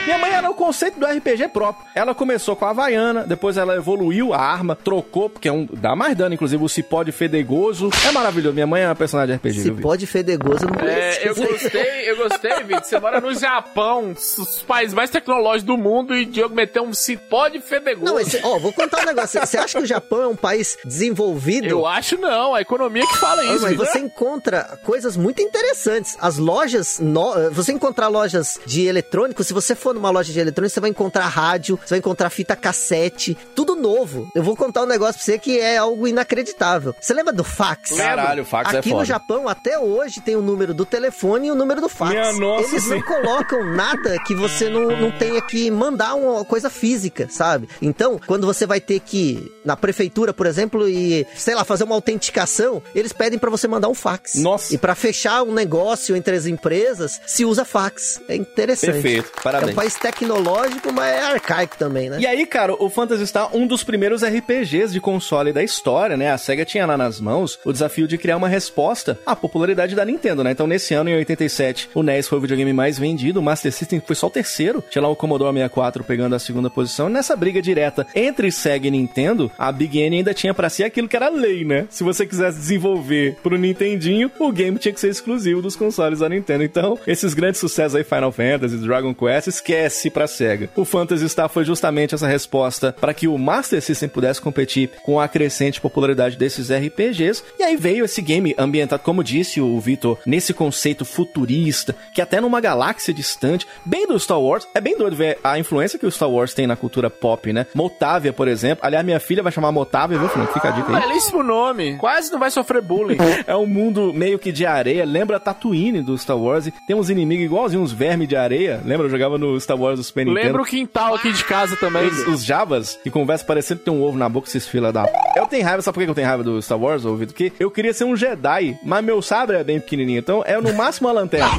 Minha mãe era o conceito do RPG próprio. Ela começou com a Havaiana, depois ela evoluiu a arma, trocou, porque é um, dá mais dano, inclusive o cipó de fedegoso. É maravilhoso. Minha mãe é uma personagem de RPG, Vitor? pode fedegoso, eu não É, eu gostei, eu gostei, Vitor. Você mora no Japão, os países mais tecnológicos do mundo, e Diogo meteu um cipó de fedegoso. Não, mas, ó, vou contar um negócio. Você acha que o Japão é um país desenvolvido? Eu acho não, a economia que fala Ah, isso. mas você encontra coisas muito interessantes. As lojas, no- você encontrar lojas de eletrônicos, se você for numa loja de eletrônicos, você vai encontrar rádio, você vai encontrar fita cassete, tudo novo. Eu vou contar um negócio pra você que é algo inacreditável. Você lembra do fax? Caralho, o fax é Aqui foda. no Japão, até hoje, tem o número do telefone e o número do fax. Minha nossa Eles não colocam nada que você não, não tenha que mandar uma coisa física, sabe? Então, quando você vai ter que ir na prefeitura, por exemplo, e, sei lá, fazer uma autenticação, eles pedem pra você mandar um fax. Nossa. E pra fechar um negócio entre as empresas, se usa fax. É interessante. Perfeito, É parabéns. um país tecnológico, mas é arcaico também, né? E aí, cara, o Phantasy Star, um dos primeiros RPGs de console da história, né? A SEGA tinha lá nas mãos o desafio de criar uma resposta à popularidade da Nintendo, né? Então, nesse ano, em 87, o NES foi o videogame mais vendido, o Master System foi só o terceiro. Tinha lá o Commodore 64 pegando a segunda posição. E nessa briga direta entre SEGA e Nintendo, a Big N ainda tinha pra si aquilo que era lei, né? Se você quisesse desenvolver pro Nintendinho, o game tinha que ser exclusivo dos consoles da Nintendo. Então, esses grandes sucessos aí, Final Fantasy, Dragon Quest, esquece pra SEGA. O Phantasy Star foi justamente essa resposta para que o Master System pudesse competir com a crescente popularidade desses RPGs. E aí veio esse game ambientado, como disse o Vitor, nesse conceito futurista, que até numa galáxia distante, bem do Star Wars. É bem doido ver a influência que o Star Wars tem na cultura pop, né? Motávia, por exemplo. Aliás, minha filha vai chamar Motávia, viu, Fernando? Fica a dica aí. Belíssimo nome. Quase não vai sofrer bullying. É um mundo meio que de areia, lembra Tatooine do Star Wars. E tem uns inimigos igualzinhos, uns vermes de areia. Lembra? Eu jogava no Star Wars do Super Nintendo. Lembra o quintal aqui de casa também. Os, os Javas, que conversa parecendo que tem um ovo na boca, esses fila da. p***. Eu tenho raiva, sabe por que eu tenho raiva do Star Wars, ouvido? Porque eu queria ser um Jedi, mas meu sabre é bem pequenininho, então é no máximo uma lanterna.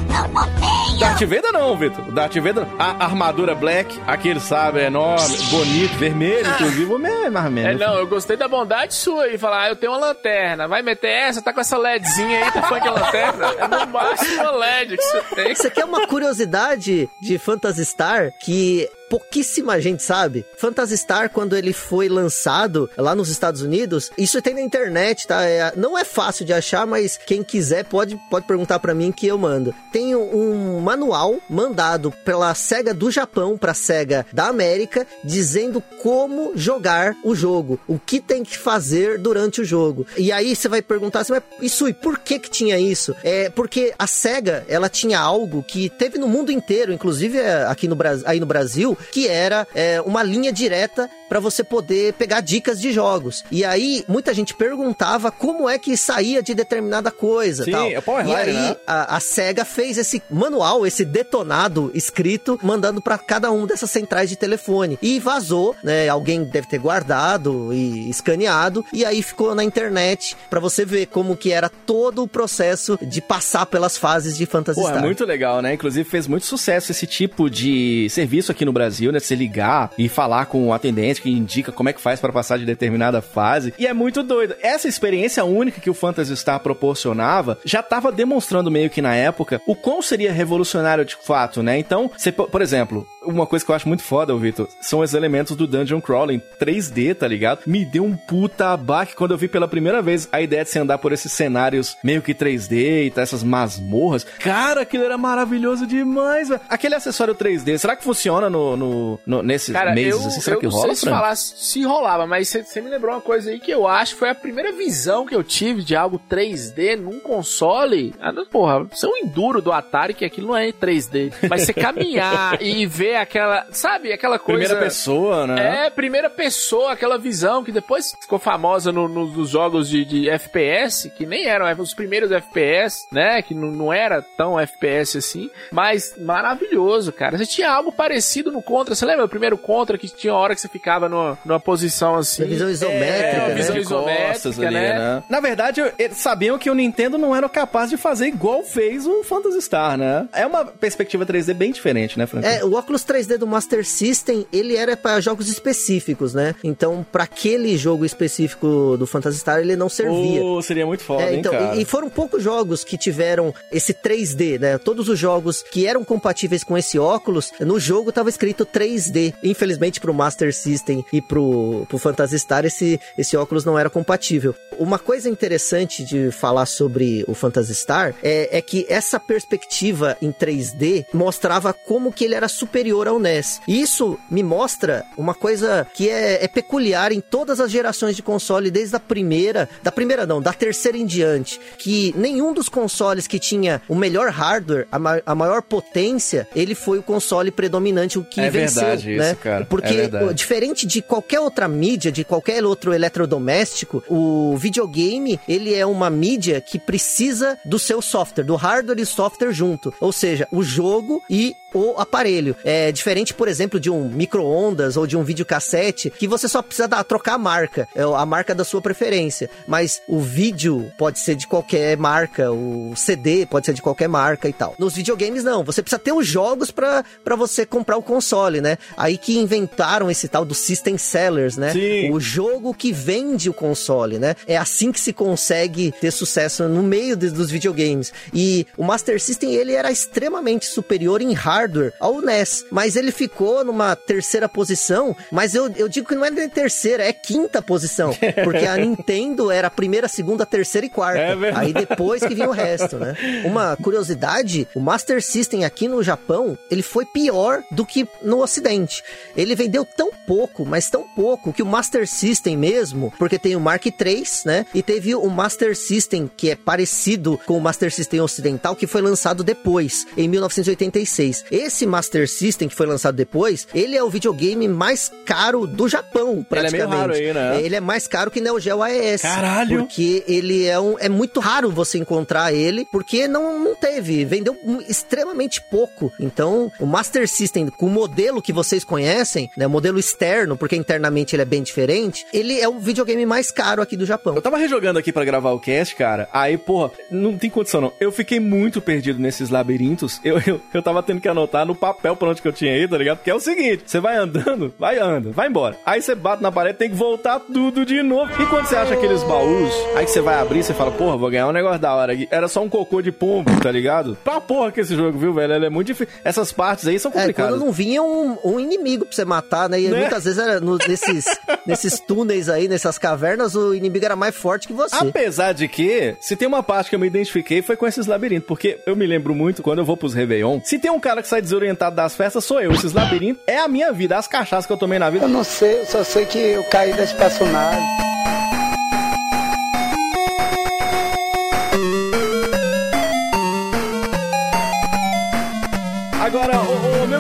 Darth Vader não, Vitor. Darth Vader, a armadura black, aquele sabe, enorme, bonito, vermelho, inclusive, o meu é mais ou É, menos. não, eu gostei da bondade sua aí, falar, ah, eu tenho uma lanterna, vai meter essa, tá com essa LEDzinha aí, tá falando que é lanterna? É no máximo uma LED que você tem. Isso aqui é uma curiosidade de Phantasy Star que pouquíssima gente sabe. Phantasy quando ele foi lançado lá nos Estados Unidos, isso tem na internet, tá? É- não é fácil de achar, mas quem quiser pode, pode perguntar pra mim que eu mando. Tem um manual mandado pela SEGA do Japão pra SEGA da América, dizendo como jogar o jogo, o que tem que fazer durante o jogo. E aí você vai perguntar assim, mas isso e por que que tinha isso? É porque a SEGA, ela tinha algo que teve no mundo inteiro, inclusive é, aqui no aí no Brasil, que era é, uma linha direta para você poder pegar dicas de jogos. E aí muita gente perguntava como é que saía de determinada coisa, Sim, tal. é Power e Line, aí né? a, a SEGA fez esse manual, esse detonado escrito, mandando para cada um dessas centrais de telefone. E vazou, né? Alguém deve ter guardado e escaneado, e aí ficou na internet para você ver como que era todo o processo de passar pelas fases de Phantasy Pô, é Star. muito legal, né? Inclusive fez muito sucesso esse tipo de serviço aqui no Brasil, né? Você ligar e falar com o atendente que indica como é que faz para passar de determinada fase. E é muito doido. Essa experiência única que o Phantasy Star proporcionava já tava demonstrando meio que na época o quão seria revolucionário de fato, né? Então, você, por exemplo, uma coisa que eu acho muito foda, Vitor, são os elementos do Dungeon Crawling 3D, tá ligado? Me deu um puta abaque quando eu vi pela primeira vez a ideia de você andar por esses cenários meio que 3D e tá essas masmorras. Cara, aquilo era maravilhoso demais, velho. Aquele acessório 3D, será que funciona no, no, no- nesses Cara, meses? eu, assim? será eu que rola, se? Falar se rolava, mas você- você me lembrou uma coisa aí que eu acho que foi a primeira visão que eu tive de algo 3D num console. Ah, não, porra, isso é um enduro do Atari, que aquilo não é 3D. Mas você caminhar e ver aquela, sabe, aquela coisa... Primeira pessoa, né? É, primeira pessoa, aquela visão que depois ficou famosa no- no- nos jogos de, de FPS, que nem eram os primeiros FPS, né? Que não, não era tão FPS assim, mas maravilhoso, cara. Você tinha algo parecido no Contra, você lembra o primeiro Contra que tinha uma hora que você ficava numa, numa posição assim? Na visão isométrica, é, né? visão isométrica, costas ali, né? né? Na verdade, eles sabiam que o Nintendo não era capaz de fazer igual fez o Phantasy Star, né? É uma perspectiva 3D bem diferente, né, Frank? É, o óculos 3D do Master System, ele era para jogos específicos, né? Então, para aquele jogo específico do Phantasy Star, ele não servia. Pô, seria muito foda, É, hein, então, cara? e, e foram poucos jogos que tiveram esse 3D, né? Todos os jogos que eram compatíveis com esse óculos, no jogo tava escrito 3D. Infelizmente pro Master System e pro, pro Phantasy Star, esse, esse óculos não era compatível. Uma coisa interessante de falar sobre o Phantasy Star é, é que essa perspectiva em 3D mostrava como que ele era superior ao NES. E isso me mostra uma coisa que é, é peculiar em todas as gerações de console, desde a primeira, da primeira não, da terceira em diante, que nenhum dos consoles que tinha o melhor hardware, a, ma- a maior potência, ele foi o console predominante, o que É venceu, verdade né? isso, cara. Porque É verdade. o- diferente de qualquer outra mídia, de qualquer outro eletrodoméstico, o videogame, ele é uma mídia que precisa do seu software, do hardware e software junto. Ou seja, o jogo e o aparelho. É diferente, por exemplo, de um micro-ondas ou de um videocassete, que você só precisa dar, trocar a marca, é a marca da sua preferência. Mas o vídeo pode ser de qualquer marca, o CD pode ser de qualquer marca e tal. Nos videogames, não. Você precisa ter os jogos pra você comprar o console, né? Aí que inventaram esse tal do System Sellers, né? Sim. O jogo que vende o console, né? É assim que se consegue ter sucesso no meio de- dos videogames. E o Master System, ele era extremamente superior em hardware ao NES, mas ele ficou numa terceira posição, mas eu, eu digo que não é nem terceira, é quinta posição, porque a Nintendo era a primeira, segunda, terceira e quarta. É verdade. Aí depois que vinha o resto, né? Uma curiosidade, o Master System aqui no Japão, ele foi pior do que no ocidente. Ele vendeu tão pouco, mas tão pouco, que o Master System mesmo, porque tem o Mark III, né? E teve o Master System, que é parecido com o Master System ocidental, que foi lançado depois, em 1986. Esse Master System, que foi lançado depois, ele é o videogame mais caro do Japão, Ele é meio praticamente. raro aí, né? Ele é mais caro que Neo Geo AES. Caralho! Porque ele é um. É muito raro você encontrar ele, porque não, não teve. Vendeu extremamente pouco. Então, o Master System, com o modelo que vocês conhecem, né? O modelo externo externo, porque internamente ele é bem diferente, ele é o videogame mais caro aqui do Japão. Eu tava rejogando aqui para gravar o cast, cara. Aí, porra, não tem condição não. Eu fiquei muito perdido nesses labirintos. Eu, eu, eu tava tendo que anotar no papel pra onde que eu tinha ido, tá ligado? Porque é o seguinte: você vai andando, vai anda, vai embora. Aí você bate na parede, tem que voltar tudo de novo. E quando você acha aqueles baús, aí que você vai abrir, você fala, porra, vou ganhar um negócio da hora aqui. Era só um cocô de pombo, tá ligado? Pra porra que esse jogo, viu, velho? Ele é muito difícil. Essas partes aí são complicadas. É, quando não vinha um, um inimigo pra você matar, né? E né? muitas vezes era no, nesses, nesses túneis aí, nessas cavernas, o inimigo era mais forte que você. Apesar de que, se tem uma parte que eu me identifiquei, foi com esses labirintos. Porque eu me lembro muito quando eu vou pros Réveillon. Se tem um cara que sai desorientado das festas, sou eu. Esses labirintos é a minha vida, as cachaças que eu tomei na vida. Eu não sei, eu só sei que eu caí da espaçonave.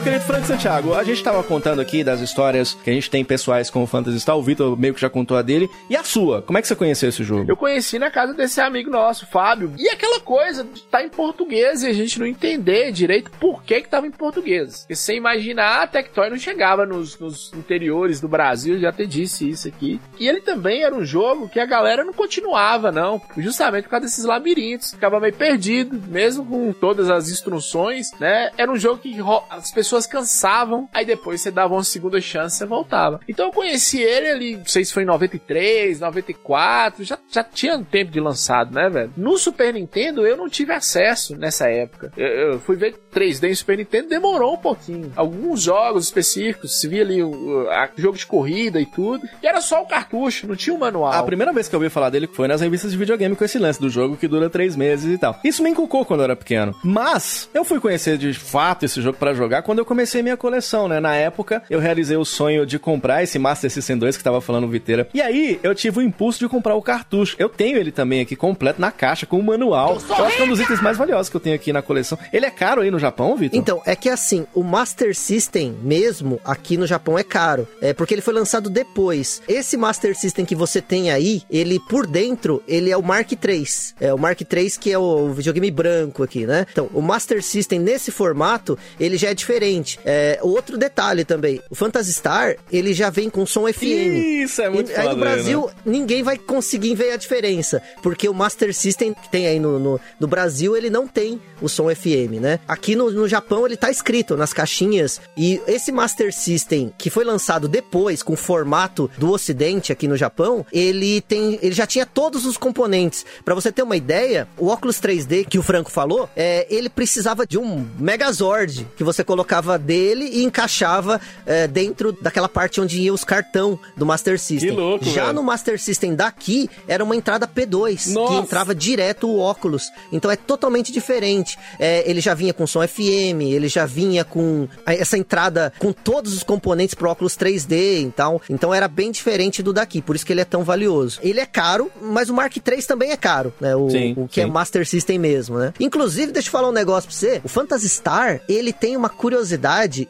Meu querido Frank Santiago, a gente tava contando aqui das histórias que a gente tem pessoais com o Phantasy Star, o Vitor meio que já contou a dele. E a sua? Como é que você conheceu esse jogo? Eu conheci na casa desse amigo nosso, Fábio. E aquela coisa de tá em português e a gente não entender direito por que que tava em português. Porque sem imaginar, a Tectoy não chegava nos, nos interiores do Brasil, já te disse isso aqui. E ele também era um jogo que a galera não continuava, não. Justamente por causa desses labirintos. Ficava meio perdido, mesmo com todas as instruções, né? Era um jogo que as pessoas cansavam, aí depois você dava uma segunda chance e voltava. Então eu conheci ele ali, não sei se foi em 93, 94, já, já tinha um tempo de lançado, né, velho? No Super Nintendo eu não tive acesso nessa época. Eu, eu fui ver 3D em Super Nintendo, demorou um pouquinho. Alguns jogos específicos, se via ali o, o jogo de corrida e tudo, e era só o cartucho, não tinha o um manual. A primeira vez que eu ouvi falar dele foi nas revistas de videogame com esse lance do jogo que dura três meses e tal. Isso me inculcou quando eu era pequeno. Mas eu fui conhecer de fato esse jogo para jogar quando eu comecei minha coleção, né? Na época, eu realizei o sonho de comprar esse Master System 2 que tava falando o Viteira. E aí, eu tive o impulso de comprar o cartucho. Eu tenho ele também aqui completo na caixa com o manual. Eu, eu acho que é um dos itens mais valiosos que eu tenho aqui na coleção. Ele é caro aí no Japão, Vitor? Então, é que assim, o Master System mesmo aqui no Japão é caro. É porque ele foi lançado depois. Esse Master System que você tem aí, ele por dentro, ele é o Mark III. É o Mark III que é o videogame branco aqui, né? Então, o Master System nesse formato, ele já é diferente. É, outro detalhe também, o Phantasy Star, ele já vem com som FM. Isso, é muito e, Aí no Brasil, né? ninguém vai conseguir ver a diferença, porque o Master System que tem aí no, no, no, Brasil, ele não tem o som FM, né? Aqui no, no Japão, ele tá escrito nas caixinhas, e esse Master System, que foi lançado depois, com o formato do ocidente aqui no Japão, ele tem, ele já tinha todos os componentes. Para você ter uma ideia, o óculos 3D que o Franco falou, é, ele precisava de um Megazord, que você colocava dele e encaixava é, dentro daquela parte onde ia os cartão do Master System. Que louco, Já velho. no Master System daqui, era uma entrada P2, Nossa. que entrava direto o óculos. Então é totalmente diferente. É, ele já vinha com som FM, ele já vinha com essa entrada com todos os componentes pro óculos 3D e tal. Então era bem diferente do daqui, por isso que ele é tão valioso. Ele é caro, mas o Mark III também é caro, né? O, sim, o que é sim. é Master System mesmo, né? Inclusive, deixa eu falar um negócio pra você. O Phantasy Star, ele tem uma curiosidade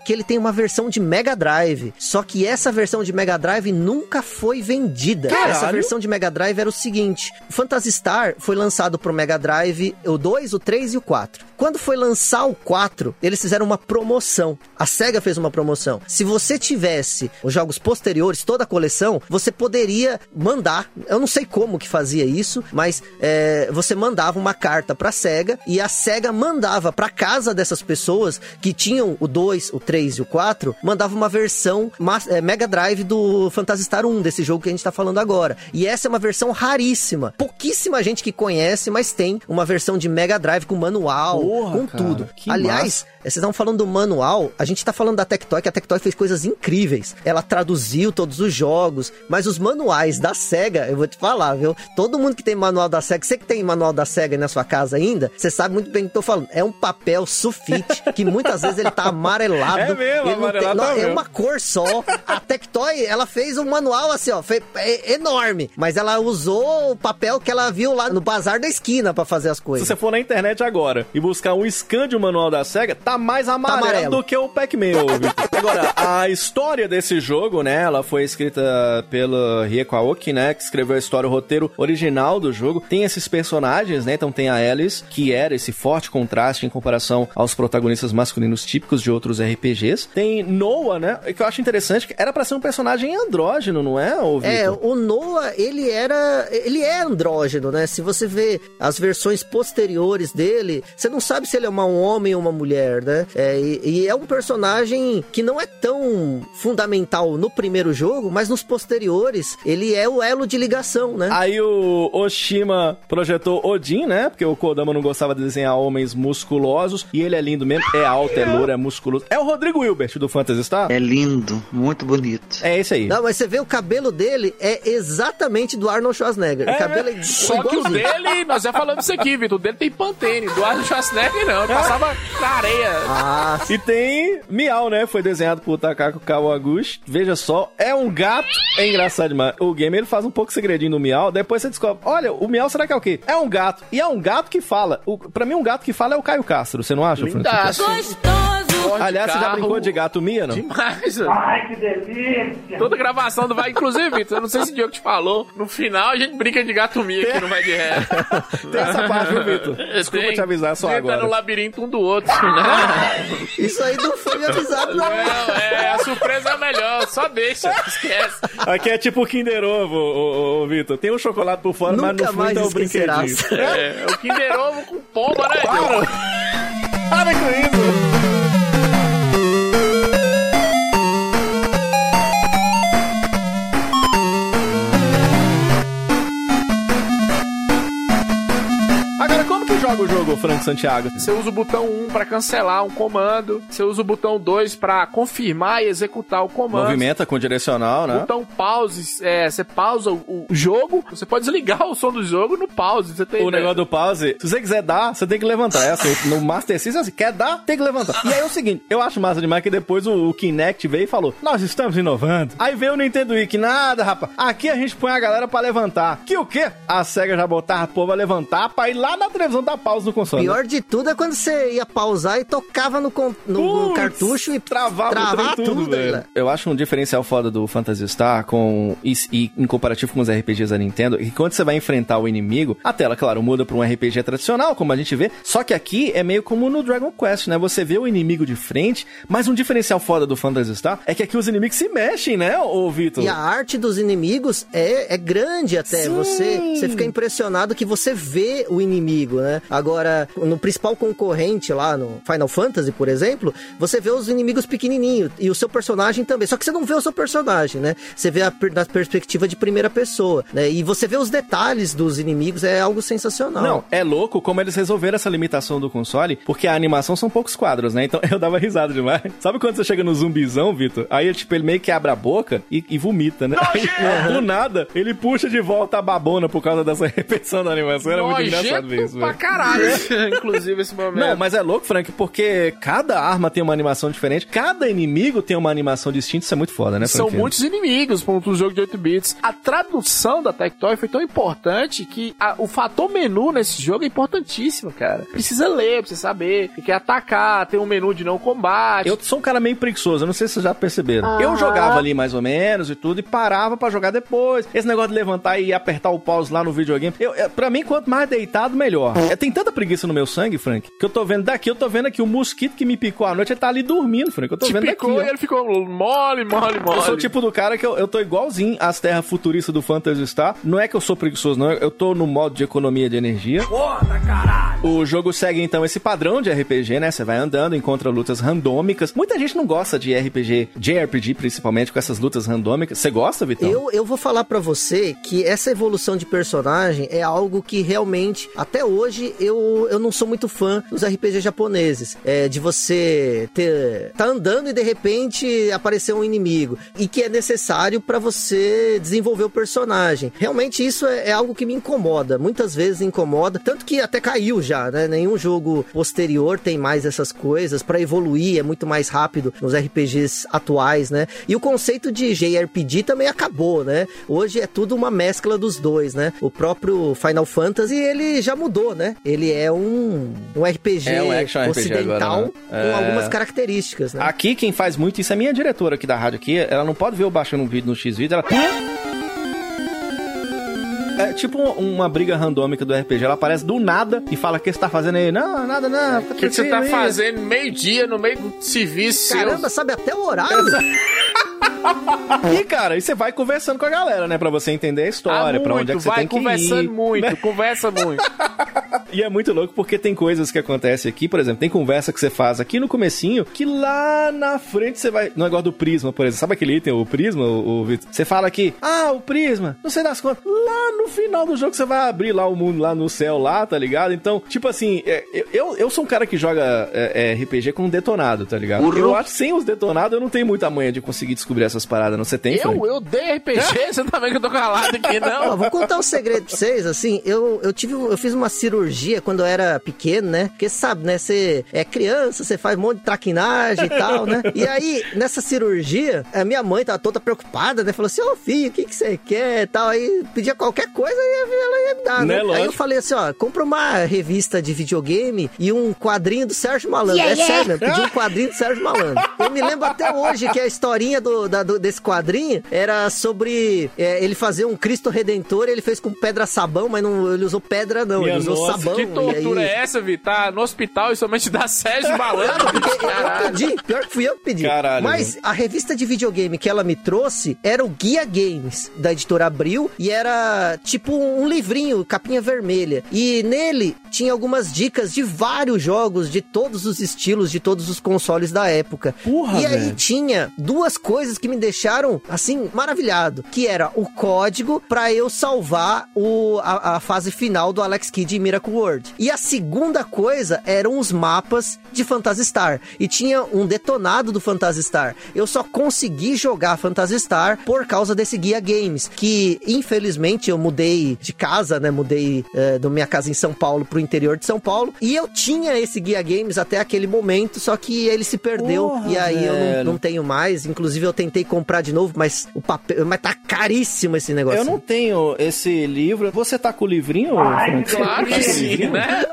que ele tem uma versão de Mega Drive. Só que essa versão de Mega Drive nunca foi vendida. Caralho. Essa versão de Mega Drive era o seguinte: o Phantasy Star foi lançado pro Mega Drive o 2, o 3 e o 4. Quando foi lançar o 4, eles fizeram uma promoção. A SEGA fez uma promoção. Se você tivesse os jogos posteriores, toda a coleção, você poderia mandar. Eu não sei como que fazia isso, mas é, você mandava uma carta pra SEGA e a SEGA mandava pra casa dessas pessoas que tinham o 2, o 3 e o 4, mandava uma versão é, Mega Drive do Phantasy Star 1, desse jogo que a gente tá falando agora. E essa é uma versão raríssima. Pouquíssima gente que conhece, mas tem uma versão de Mega Drive com manual, Porra, com cara, tudo. Aliás, massa. Vocês estão falando do manual, a gente tá falando da Tectoy, que a Tectoy fez coisas incríveis. Ela traduziu todos os jogos, mas os manuais da SEGA, eu vou te falar, viu? Todo mundo que tem manual da SEGA, você que tem manual da SEGA na sua casa ainda, você sabe muito bem o que eu tô falando. É um papel sulfite, que muitas vezes ele tá amarelado. É mesmo, amarelado tem, não, É uma cor só. A Tectoy, ela fez um manual assim, ó, foi, é, enorme, mas ela usou o papel que ela viu lá no bazar da esquina para fazer as coisas. Se você for na internet agora e buscar um scan de um manual da SEGA, tá mais amarelo, tá amarelo. do que o Pac-Man. agora, a história desse jogo, né, ela foi escrita pelo Rieko Aoki, né, que escreveu a história, o roteiro original do jogo. Tem esses personagens, né, então tem a Alice, que era esse forte contraste em comparação aos protagonistas masculinos típicos de outros RPGs. Tem Noah, né? Que eu acho interessante, que era para ser um personagem andrógeno, não é, ô É, o Noah, ele era. Ele é andrógeno, né? Se você vê as versões posteriores dele, você não sabe se ele é uma, um homem ou uma mulher, né? É, e, e é um personagem que não é tão fundamental no primeiro jogo, mas nos posteriores, ele é o elo de ligação, né? Aí o Oshima projetou Odin, né? Porque o Kodama não gostava de desenhar homens musculosos. E ele é lindo mesmo. É alto, é louro, é musculoso. É o Rodrigo Hilbert do Phantasy Star? É lindo, muito bonito. É esse aí. Não, mas você vê o cabelo dele é exatamente do Arnold Schwarzenegger. É, o cabelo é Só que o dele, nós já falamos isso aqui, Vitor. O dele tem Pantene. Do Arnold Schwarzenegger não. Ele passava na areia. Ah, e tem Miau, né? Foi desenhado por Takako Kawaguchi. Veja só, é um gato. É engraçado demais. O game ele faz um pouco segredinho do Miau. Depois você descobre: olha, o Miau será que é o quê? É um gato. E é um gato que fala. O, pra mim, um gato que fala é o Caio Castro. Você não acha, Lindaço. Aliás, você já brincou de gato Mia, não? Demais, Ai, que delícia! Toda gravação do Vai. Inclusive, Vitor, eu não sei se o Diogo te falou. No final a gente brinca de gato mia aqui no Vai de Ré. Tem essa parte, viu, Vitor? Desculpa Tem. te avisar só A gente agora. Tá no labirinto um do outro, né? Isso aí não foi me avisado, não. Não, é, a surpresa é melhor, só deixa, esquece. Aqui é tipo o Kinder Ovo, ô, ô, ô, Vitor. Tem um chocolate por fora, mas Nunca no fundo mais é o brinquedinho. É, o Kinder Ovo com pomba, né, Diogo? Para com isso! Joga o jogo, Frank Santiago? Você usa o botão 1 pra cancelar um comando, você usa o botão 2 pra confirmar e executar o comando. Movimenta com direcional, né? Botão pause, é, você pausa o, o jogo, você pode desligar o som do jogo no pause. Você tem O negócio do pause, se você quiser dar, você tem que levantar. É assim, no Master System, é assim, quer dar, tem que levantar. E aí é o seguinte, eu acho massa demais que depois o, o Kinect veio e falou, nós estamos inovando. Aí veio o Nintendo Wii, que nada, rapaz, aqui a gente põe a galera pra levantar. Que o quê? A SEGA já botava a povo a levantar pra ir lá na televisão dar pause no console. Pior de tudo é quando você ia pausar e tocava no, no- no Putz, cartucho e travava, travava o trem tudo, tudo, velho. né? Eu acho um diferencial foda do Phantasy Star com e, e em comparativo com os RPGs da Nintendo, que quando você vai enfrentar o inimigo, a tela, claro, muda pra um RPG tradicional, como a gente vê, só que aqui é meio como no Dragon Quest, né? Você vê o inimigo de frente, mas um diferencial foda do Phantasy Star é que aqui os inimigos se mexem, né, ô Vitor? E a arte dos inimigos é, é grande até. Sim. Você, você fica impressionado que você vê o inimigo, né? Agora, no principal concorrente lá no Final Fantasy, por exemplo, você vê os inimigos pequenininhos e o seu personagem também. Só que você não vê o seu personagem, né? Você vê a, na perspectiva de primeira pessoa, né? E você vê os detalhes dos inimigos, é algo sensacional. Não, é louco como eles resolveram essa limitação do console, porque a animação são poucos quadros, né? Então eu dava risada demais. Sabe quando você chega no zumbizão, Vitor? Aí, tipo, ele meio que abre a boca e, e vomita, né? Aí, do nada, ele puxa de volta a babona por causa dessa repetição da animação. Era muito engraçado ver isso, pra velho. Caralho, inclusive, esse momento. Não, mas é louco, Frank, porque cada arma tem uma animação diferente, cada inimigo tem uma animação distinta, isso é muito foda, né, São Franquinho? muitos inimigos para um jogo de 8 bits. A tradução da Tectoy foi tão importante que a- o fator menu nesse jogo é importantíssimo, cara. Precisa ler, precisa saber. Tem que atacar, tem um menu de não combate. Eu sou um cara meio preguiçoso, eu não sei se vocês já perceberam. Eu jogava ali mais ou menos e tudo, e parava pra jogar depois. Esse negócio de levantar e apertar o pause lá no videogame, eu, eu, pra mim, quanto mais deitado, melhor. É, tem tanta preguiça no meu sangue, Frank, que eu tô vendo daqui, eu tô vendo aqui o mosquito que me picou à noite, ele tá ali dormindo, Frank. Eu tô Te vendo picou daqui. e ó. ele ficou mole, mole, mole. Eu sou o tipo do cara que eu, eu tô igualzinho às terras futuristas do Phantasy Star. Não é que eu sou preguiçoso, não. Eu tô no modo de economia de energia. O jogo segue então esse padrão de RPG, né? Você vai andando, encontra lutas randômicas. Muita gente não gosta de RPG, JRPG principalmente, com essas lutas randômicas. Você gosta, Vitão? Eu, eu vou falar pra você que essa evolução de personagem é algo que realmente, até hoje, eu, eu não sou muito fã dos RPG japoneses. É, de você ter. tá andando e de repente aparecer um inimigo. E que é necessário pra você desenvolver o personagem. Realmente isso é, é algo que me incomoda. Muitas vezes incomoda. Tanto que até caiu já, né? Nenhum jogo posterior tem mais essas coisas. Pra evoluir é muito mais rápido nos RPGs atuais, né? E o conceito de JRPG também acabou, né? Hoje é tudo uma mescla dos dois, né? O próprio Final Fantasy, ele já mudou, né? Ele é um, um RPG É um action RPG ocidental agora, né? com É. algumas características, né? Aqui, quem faz muito isso é a minha diretora aqui da rádio aqui. Ela não pode ver eu baixando um vídeo no X-Vídeo. Ela... É tipo uma briga randômica do RPG. Ela aparece do nada e fala: O que você tá fazendo aí? Não, nada, não. O que, que você tá aí. fazendo meio-dia no meio do serviço Caramba, seu? sabe até o horário. e, cara, aí você vai conversando com a galera, né? Pra você entender a história, ah, pra onde é que você tem que ir. Vai conversando muito, né? conversa muito. e é muito louco porque tem coisas que acontecem aqui, por exemplo, tem conversa que você faz aqui no comecinho, que lá na frente você vai... No negócio do prisma, por exemplo. Sabe aquele item, o prisma, o, o Você fala aqui, ah, o prisma, não sei das contas. Lá no final do jogo você vai abrir lá o mundo lá no céu lá, tá ligado? Então, tipo assim, é, eu, eu sou um cara que joga é, é, RPG com detonado, tá ligado? Uhum. Eu acho que sem os detonados eu não tenho muita manha de conseguir descobrir essas paradas, não? Você tem, Eu, Frank? eu odeio RPG, você tá vendo que eu tô calado aqui, não? Ó, vou contar um segredo pra vocês, assim, eu, eu tive, eu fiz uma cirurgia quando eu era pequeno, né? Porque sabe, né, você é criança, você faz um monte de traquinagem e tal, né? E aí, nessa cirurgia, a minha mãe tava toda preocupada, né? Falou assim, ô oh, filho, o que que você quer e tal. Aí pedia qualquer coisa e ela ia me dar, né? né? Aí eu falei assim, ó, compra uma revista de videogame e um quadrinho do Sérgio Malandro. Yeah, é yeah. sério, pedi um quadrinho do Sérgio Malandro. Eu me lembro até hoje que a historinha do, da, do, desse quadrinho era sobre é, ele fazer um Cristo Redentor ele fez com pedra sabão, mas não, ele usou pedra não, Minha ele usou nossa, sabão. Que tortura aí... é essa, Vi? Tá no hospital e somente dá Sérgio Malandro? eu pedi, pior que fui eu que pedi. Caralho. Mas a revista de videogame que ela me trouxe era o Guia Games, da editora Abril, e era tipo um livrinho, capinha vermelha. E nele tinha algumas dicas de vários jogos, de todos os estilos, de todos os consoles da época. Porra, e aí velho. tinha duas coisas que me deixaram, assim, maravilhado. Que era o código para eu salvar o, a, a, fase final do Alex Kidd em Miracle World. E a segunda coisa eram os mapas de Phantasy Star. E tinha um detonado do Phantasy Star. Eu só consegui jogar Phantasy Star por causa desse guia games. Que, infelizmente, eu mudei de casa, né? Mudei é, da minha casa em São Paulo pro interior de São Paulo. E eu tinha esse guia games até aquele momento, só que ele se perdeu. Porra, e aí velho. eu não, não tenho mais. Inclusive, eu tentei comprar de novo, mas o papel. Mas tá caríssimo esse negócio. Eu não tenho esse livro. Você tá com o livrinho, Ai, Claro que sim, né?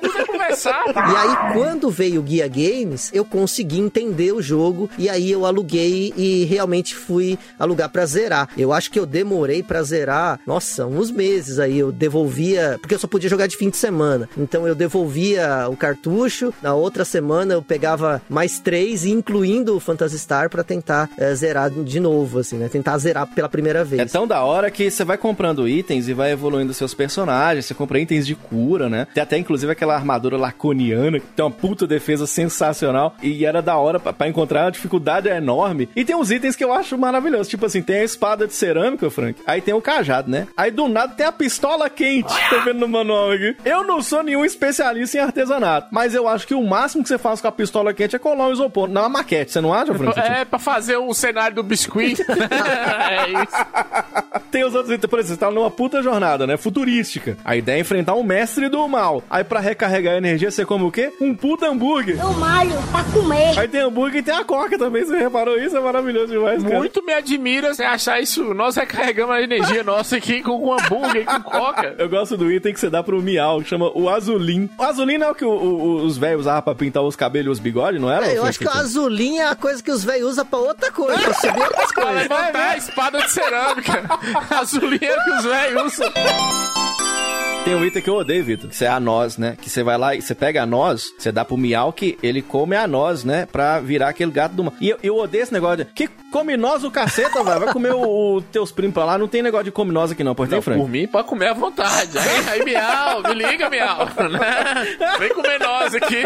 E aí, quando veio o Guia Games, eu consegui entender o jogo. E aí eu aluguei e realmente fui alugar pra zerar. Eu acho que eu demorei pra zerar, nossa, uns meses aí. Eu devolvia. Porque eu só podia jogar de fim de semana. Então eu devolvia o cartucho. Na outra semana eu pegava mais três, incluindo o Phantasy Star, pra tentar é, zerar de novo, assim, né? Tentar zerar pela primeira vez. É tão da hora que você vai comprando itens e vai evoluindo seus personagens. Você compra itens de cura, né? Tem até inclusive aquela armadura laconiana, que tem uma puta defesa sensacional. E era da hora para encontrar, a dificuldade é enorme. E tem uns itens que eu acho maravilhosos. Tipo assim, tem a espada de cerâmica, Frank. Aí tem o cajado, né? Aí do nada tem a pistola quente. Tô vendo no manual aqui. Eu não sou nenhum especialista em artesanato, mas eu acho que o máximo que você faz com a pistola quente é colar um isopor. Não, é uma maquete, você não acha, Frank? É, pra fazer o cenário do biscuit. é isso. Tem os outros itens, por exemplo, você tá numa puta jornada, né? Futurística. A ideia é enfrentar um mestre do mal. Aí para recarregar energia, você come o quê? Um puta hambúrguer. Eu malho pra comer. Aí tem hambúrguer e tem a coca também. Você reparou isso? É maravilhoso demais, cara. Muito me admira você achar isso. Nós recarregamos a energia nossa aqui com um hambúrguer e com coca. Eu gosto do item que você dá pro Miau, que chama o Azulim. O Azulim não é o que o, o, os velhos usavam pra pintar os cabelos e os bigodes, não era? É, eu acho que o Azulim é a coisa que os velhos usam pra outra coisa, pra subir outras coisas. Pra levantar a espada de cerâmica. Azulim é o que os velhos usam. Tem um item que eu odeio, Vitor, que é a noz, né? Que você vai lá e você pega a noz, você dá pro Miau que ele come a noz, né? Pra virar aquele gato do mal. E eu, eu odeio esse negócio de que come noz o caceta, velho. Vai comer o, o, teus primos pra lá. Não tem negócio de come noz aqui não, pois tem, Frank? Por mim, pode comer à vontade. Aí, aí Miau, me liga, Miau. Né? Vem comer noz aqui.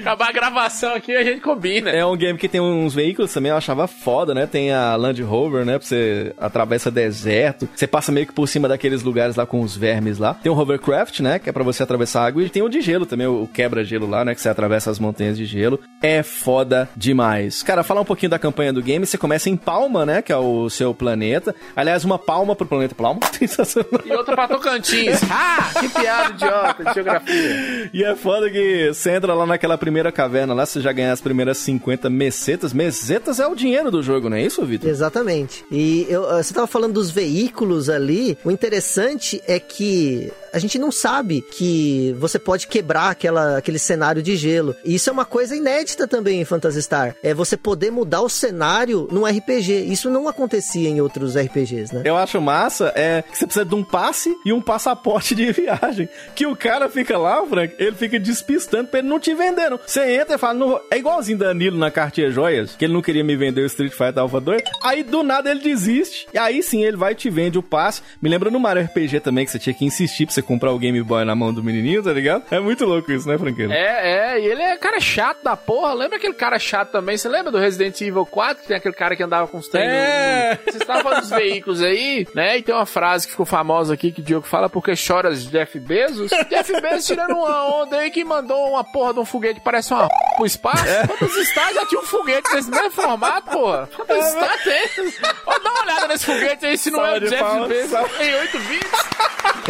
Acabar a gravação aqui, a gente combina. É um game que tem uns veículos também, eu achava foda, né? Tem a Land Rover, né? Pra você atravessa deserto. Você passa meio que por cima daqueles lugares lá com os vermes vermes lá. Tem o hovercraft, né? Que é pra você atravessar a água. E tem o de gelo também, o quebra-gelo lá, né? Que você atravessa as montanhas de gelo. É foda demais. Cara, falar um pouquinho da campanha do game. Você começa em Palma, né? Que é o seu planeta. Aliás, uma palma pro planeta Palma. Sensacional. E outra pra Tocantins. ah, que piada idiota de geografia. E é foda que você entra lá naquela primeira caverna lá, você já ganha as primeiras 50 mesetas. Mesetas é o dinheiro do jogo, não é isso, Vitor? Exatamente. E eu, você tava falando dos veículos ali. O interessante é que 以 a gente não sabe que você pode quebrar aquela, aquele cenário de gelo. E isso é uma coisa inédita também em Phantasy Star. É você poder mudar o cenário num RPG. Isso não acontecia em outros RPGs, né? Eu acho massa é que você precisa de um passe e um passaporte de viagem. Que o cara fica lá, Frank, ele fica despistando pra ele não te vender. Você entra e fala, não, é igualzinho Danilo na Cartier Joias, que ele não queria me vender o Street Fighter Alpha 2. Aí do nada ele desiste. E aí sim ele vai e te vende o passe. Me lembra no Mario RPG também que você tinha que insistir pra você comprar o Game Boy na mão do menininho, tá ligado? É muito louco isso, né, Franqueiro? É, é, e ele é cara chato da porra. Lembra aquele cara chato também? Você lembra do Resident Evil 4? Tem aquele cara que andava com os treinos. É. Vocês estavam falando dos veículos aí, né? E tem uma frase que ficou famosa aqui que o Diogo fala porque choras Jeff Bezos. Jeff Bezos tirando uma onda aí que mandou uma porra de um foguete que parece uma pro espaço. É. Quantos Star já tinha um foguete desse mesmo formato, porra? Quantos Star tem? Ó, dá uma olhada nesse foguete aí se não é o Jeff Bezos. Tem 8 bits.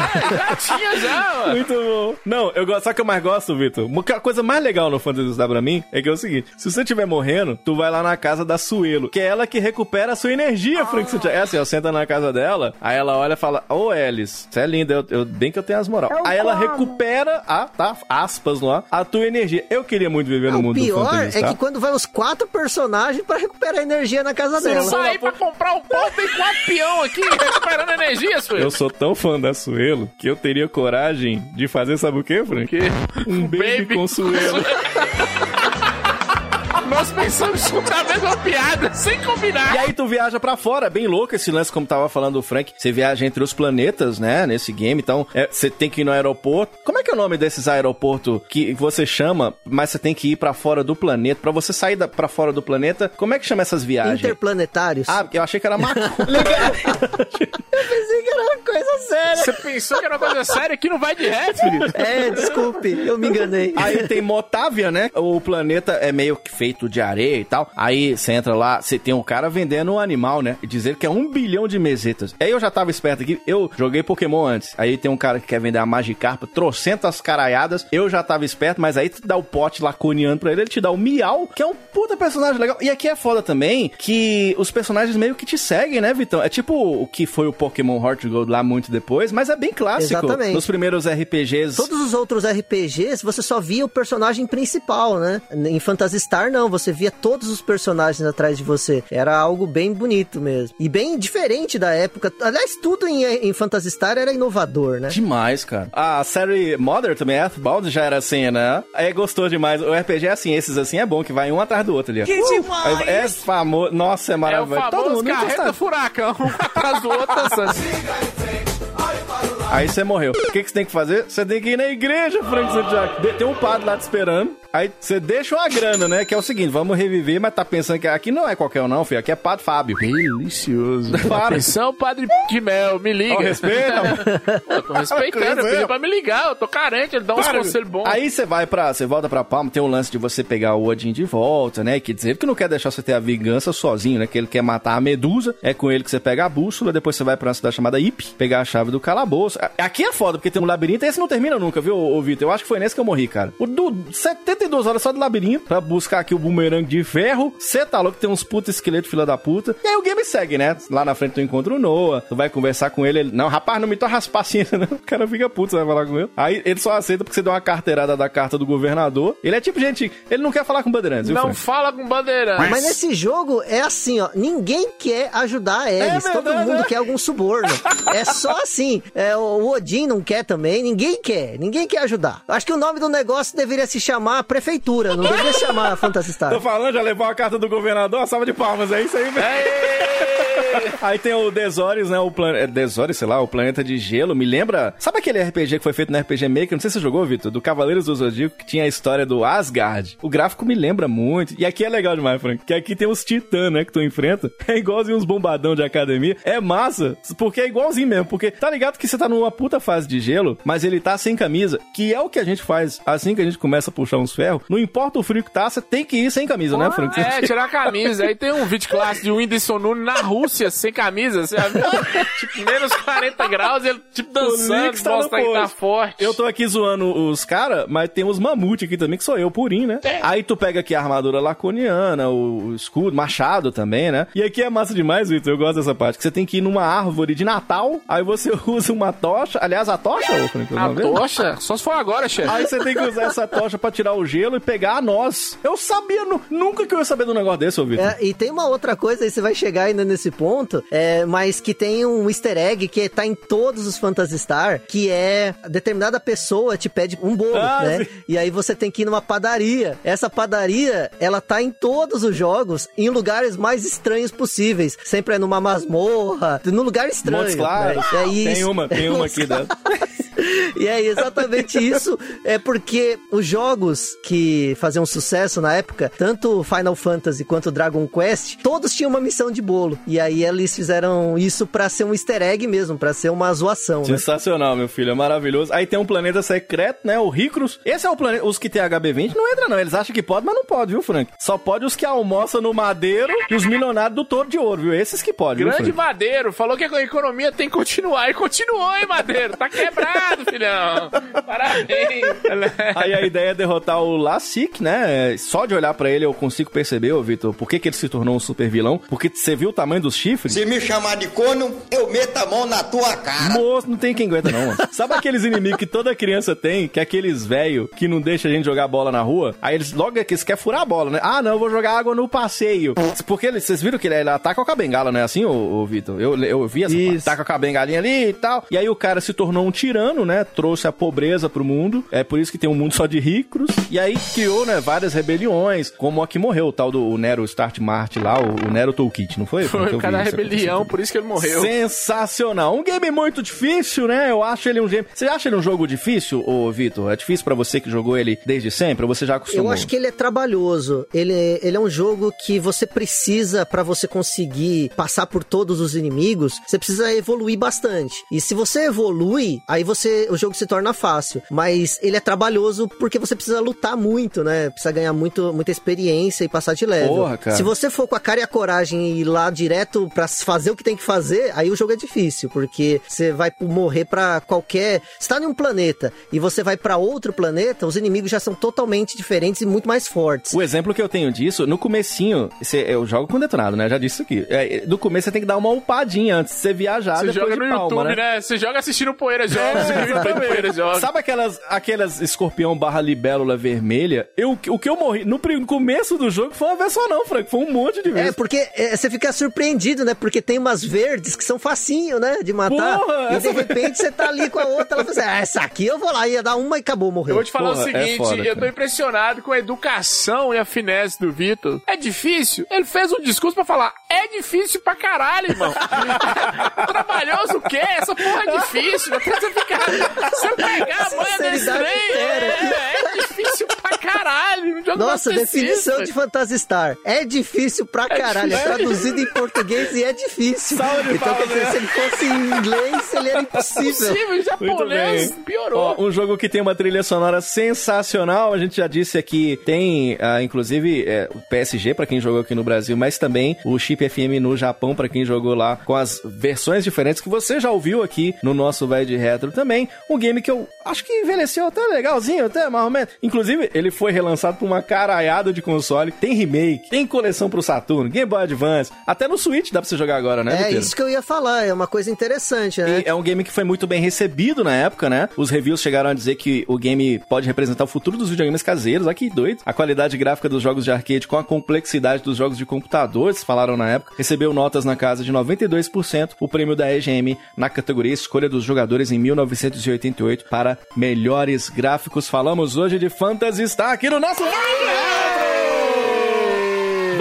É, já tinha já, mano. Muito bom. Não, eu gosto, sabe o que eu mais gosto, Vitor? A coisa mais legal no Fantasy Star pra mim é que é o seguinte: se você estiver morrendo, tu vai lá na casa da Suelo, que é ela que recupera a sua energia, Frank Santiago. É assim, ó, senta na casa dela, aí ela olha e fala: Ô, oh, Alice, você é linda, eu, eu, bem que eu tenho as moral. aí ela recupera a, tá, aspas lá, a tua energia. Eu queria muito viver no mundo do Fantasy Star. O pior é que quando vai os quatro personagens pra recuperar a energia na casa dela. Você sai pra comprar um pão, tem quatro peão aqui recuperando energia, Suelo. Eu sou tão fã da Suelo que eu teria coragem de fazer, sabe o quê, Frank? O quê? Um baby, baby com Suelo. Nós pensamos escutar a mesma piada, sem combinar. E aí tu viaja para fora, bem louco esse lance, como tava falando o Frank. Você viaja entre os planetas, né, nesse game. Então, você é, tem que ir no aeroporto. Como é que é o nome desses aeroportos que você chama, mas você tem que ir para fora do planeta? Para você sair da, pra fora do planeta, como é que chama essas viagens? Interplanetários. Ah, eu achei que era maconha. eu pensei coisa séria. Você pensou que era uma coisa séria que não vai de ré, filho? É, desculpe, eu me enganei. Aí tem Motávia, né? O planeta é meio que feito de areia e tal. Aí você entra lá, você tem um cara vendendo um animal, né? E dizer que é um bilhão de mesetas. Aí eu já tava esperto aqui, eu joguei Pokémon antes. Aí tem um cara que quer vender a Magikarp, trocentas caraiadas. Eu já tava esperto, mas aí tu dá o pote laconiano pra ele, ele te dá o Miau, que é um puta personagem legal. E aqui é foda também que os personagens meio que te seguem, né, Vitão? É tipo o que foi o Pokémon Heart Gold lá muito depois, mas é bem clássico. Exatamente. Nos primeiros RPGs. Todos os outros RPGs, você só via o personagem principal, né? Em Phantasy Star, não. Você via todos os personagens atrás de você. Era algo bem bonito mesmo. E bem diferente da época. Aliás, tudo em, em Phantasy Star era inovador, né? Demais, cara. A série Mother também, Earthbound, já era assim, né? É gostoso demais. O RPG é assim, esses assim é bom, que vai um atrás do outro ali. Que uh, demais! É, é famoso. Nossa, é maravilhoso. É o famoso Todo mundo carreta furacão, um atrás do outro, Aí você morreu. O que, que você tem que fazer? Você tem que ir na igreja, Frank Santiago. Tem um padre lá te esperando. Aí você deixa uma grana, né? Que é o seguinte, vamos reviver, mas tá pensando que aqui não é qualquer um não, filho. Aqui é Padre Fábio. Delicioso. Para. Atenção, Padre de Mel, me liga. Oh, respeita. eu tô respeitando, eu pedi pra me ligar, eu tô carente, ele dá uns conselhos bons. Aí você vai pra, você volta pra Palma, tem um lance de você pegar o Odin de volta, né? Que dizer que não quer deixar você ter a vingança sozinho, né? Que ele quer matar a Medusa, é com ele que você pega a bússola, depois você vai pra uma cidade chamada Ip, pegar a chave do calabouço. Aqui é foda, porque tem um labirinto e esse não termina nunca, viu, ô, Vitor? Eu acho que foi nesse que eu morri, cara. O do 72 horas só de labirinto pra buscar aqui o boomerang de ferro. Você tá louco, tem uns puta esqueleto fila da puta. E aí o game segue, né? Lá na frente tu encontra o Noah, tu vai conversar com ele. ele não, rapaz, não me tô raspar assim, não. O cara fica puto, você vai falar com ele. Aí ele só aceita porque você deu uma carteirada da carta do governador. Ele é tipo gente, ele não quer falar com bandeirantes, viu, Não Frank? fala com bandeirantes. Mas nesse jogo é assim, ó, ninguém quer ajudar eles, É todo mundo né? quer algum suborno. é só assim, é, o Odin não quer também, ninguém quer, ninguém quer ajudar. Acho que o nome do negócio deveria se chamar prefeitura, não deveria se chamar Phantasy Star. Tô falando, já levou a carta do governador, a salva de palmas, é isso aí, velho. Aí tem o Desores, né? O planeta. Desores, sei lá, o planeta de gelo. Me lembra. Sabe aquele RPG que foi feito no RPG Maker? Não sei se você jogou, Vitor, do Cavaleiros do Zodíaco, que tinha a história do Asgard. O gráfico me lembra muito. E aqui é legal demais, Frank. Que aqui tem os titãs, né? Que tu enfrenta. É igualzinho uns bombadão de academia. É massa, porque é igualzinho mesmo. Porque tá ligado que você tá numa puta fase de gelo, mas ele tá sem camisa. Que é o que a gente faz assim que a gente começa a puxar uns ferros. Não importa o frio que tá, você tem que ir sem camisa, né, Frank? É, tirar a camisa. Aí tem um vídeo clássico de Whindersson Nunes na Rússia. Lúcia sem camisa, você já viu? tipo, menos 40 graus, ele tipo dançando, Lix tá no mostra que tá forte. Eu tô aqui zoando os caras, mas tem uns mamute aqui também, que sou eu, purinho, né? Aí tu pega aqui a armadura laconiana, o, o escudo, machado também, né? E aqui é massa demais, Vitor, eu gosto dessa parte, que você tem que ir numa árvore de Natal, aí você usa uma tocha, aliás, a tocha, ô, Frank, A vez? tocha? Só se for agora, chefe. Aí você tem que usar essa tocha pra tirar o gelo e pegar a noz. Eu sabia, nu- nunca que eu ia saber de um negócio desse, ô Vitor. É, e tem uma outra coisa, aí você vai chegar ainda nesse ponto, é, mas que tem um easter egg que tá em todos os Phantasy Star, que é determinada pessoa te pede um bolo, Ah, né? sim. E aí você tem que ir numa padaria. Essa padaria, ela tá em todos os jogos, em lugares mais estranhos possíveis. Sempre é numa masmorra, num lugar estranho. Montes Claros. né? E aí- Tem uma, tem uma aqui dessa. E é exatamente isso, é porque os jogos que faziam sucesso na época, tanto Final Fantasy quanto Dragon Quest, todos tinham uma missão de bolo. E aí eles fizeram isso pra ser um easter egg mesmo, pra ser uma zoação, né? Sensacional, meu filho, é maravilhoso. Aí tem um planeta secreto, né? O Ricrus. Esse é o planeta. Os que tem HB20 não entra, não. Eles acham que pode, mas não pode, viu, Frank? Só pode os que almoçam no madeiro e os milionários do touro de ouro, viu? Esses que podem, viu, Grande Frank? Madeiro, falou que a economia tem que continuar. E continuou, hein, Madeiro? Tá quebrado, filhão. Parabéns. Aí a ideia é derrotar o Lassic, né? Só de olhar pra ele eu consigo perceber, ô Vitor, por que, que ele se tornou um super vilão. Porque você viu o tamanho dos chifres? Se me chamar de corno, eu meto a mão na tua cara. Moço, não tem quem aguenta, não, mano. Sabe aqueles inimigos que toda criança tem, que é aqueles velho que não deixa a gente jogar bola na rua? Aí eles logo é que eles querem furar a bola, né? Ah, não, eu vou jogar água no passeio. Porque eles, vocês viram que ele, ele ataca com a bengala, não é assim, ô, ô Vitor? Eu, eu vi essa parte. Ataca com a bengalinha ali e tal. E aí o cara se tornou um tirano, né? Trouxe a pobreza pro mundo. É por isso que tem um mundo só de ricos. E aí criou, né, várias rebeliões, como a que morreu, o tal do o Nero Start Mart lá, o, o Nero Toolkit, não foi? Foi o cara isso rebelião, por isso que ele morreu. Sensacional. Um game muito difícil, né? Eu acho ele um game. Você acha ele um jogo difícil, ô Vitor? É difícil pra você que jogou ele desde sempre? Ou você já acostumou? Eu acho que ele é trabalhoso. Ele, é- ele é um jogo que você precisa, pra você conseguir passar por todos os inimigos, você precisa evoluir bastante. E se você evolui, aí você o jogo se torna fácil. Mas ele é trabalhoso porque você precisa lutar muito, né? Precisa ganhar muito, muita experiência e passar de level. Porra, cara. Se você for com a cara e a coragem e ir lá direto pra fazer o que tem que fazer, aí o jogo é difícil, porque você vai morrer pra qualquer. Você tá em um planeta e você vai pra outro planeta, os inimigos já são totalmente diferentes e muito mais fortes. O exemplo que eu tenho disso, no comecinho, você- eu jogo com detonado, né? Já disse isso aqui. É, no começo você tem que dar uma upadinha antes de você viajar Você joga de no palma, YouTube, né? né? Você joga assistindo Poeira Jogos. É, exatamente. Poeira Jogos. Sabe aquelas, aquelas escorpião barra libélula vermelha? Eu, o que eu morri no prim- começo do jogo foi uma vez só não, Frank. Foi um monte de vezes. É, porque é, você fica surpreendido, né? Porque tem umas verdes que são facinho, né? De matar. Porra, e de repente você tá ali com a outra, ela fala assim, ah, essa aqui eu vou lá, ia dar uma e acabou, morreu. Eu vou te falar Porra, o é seguinte, foda, eu tô impressionado com a educação e a finesse do Vitor. É difícil? Ele fez um discurso pra falar, é difícil pra caralho, irmão. Trabalhoso o quê? Essa porra é difícil. Até você ficar... Se eu pegar a manha desse trem, inteira. é, é difícil pra caralho. Nossa, definição de Phantasy Star. É difícil pra caralho. É difícil. traduzido em português e é difícil. Salve de então, palmas, dizer, né? se ele fosse em inglês, ele era impossível. Possível, em Muito japonês bem. piorou. Ó, um jogo que tem uma trilha sonora sensacional. A gente já disse aqui, tem ah, inclusive é, o PSG pra quem jogou aqui no Brasil, mas também o Chip FM no Japão pra quem jogou lá com as versões diferentes que você já ouviu aqui no nosso Vai de Retro também. Um game que eu acho que envelheceu até legalzinho, até mais ou menos. Inclusive, ele foi relançado por uma caralhada de console. Tem remake, tem coleção pro Saturno, Game Boy Advance, até no Switch dá pra você jogar agora, né? É isso que eu ia falar, é uma coisa interessante, né? E é um game que foi muito bem recebido na época, né? Os reviews chegaram a dizer que o game pode representar o futuro dos videogames caseiros. Olha que doido. A qualidade gráfica dos jogos de arcade com a complexidade dos jogos de computadores, falaram na época, recebeu notas na casa de 92%, o prêmio da EGM na categoria Escolha dos Jogadores em 1988 para melhores gráficos. Falamos hoje de Phantasy Star aqui no nosso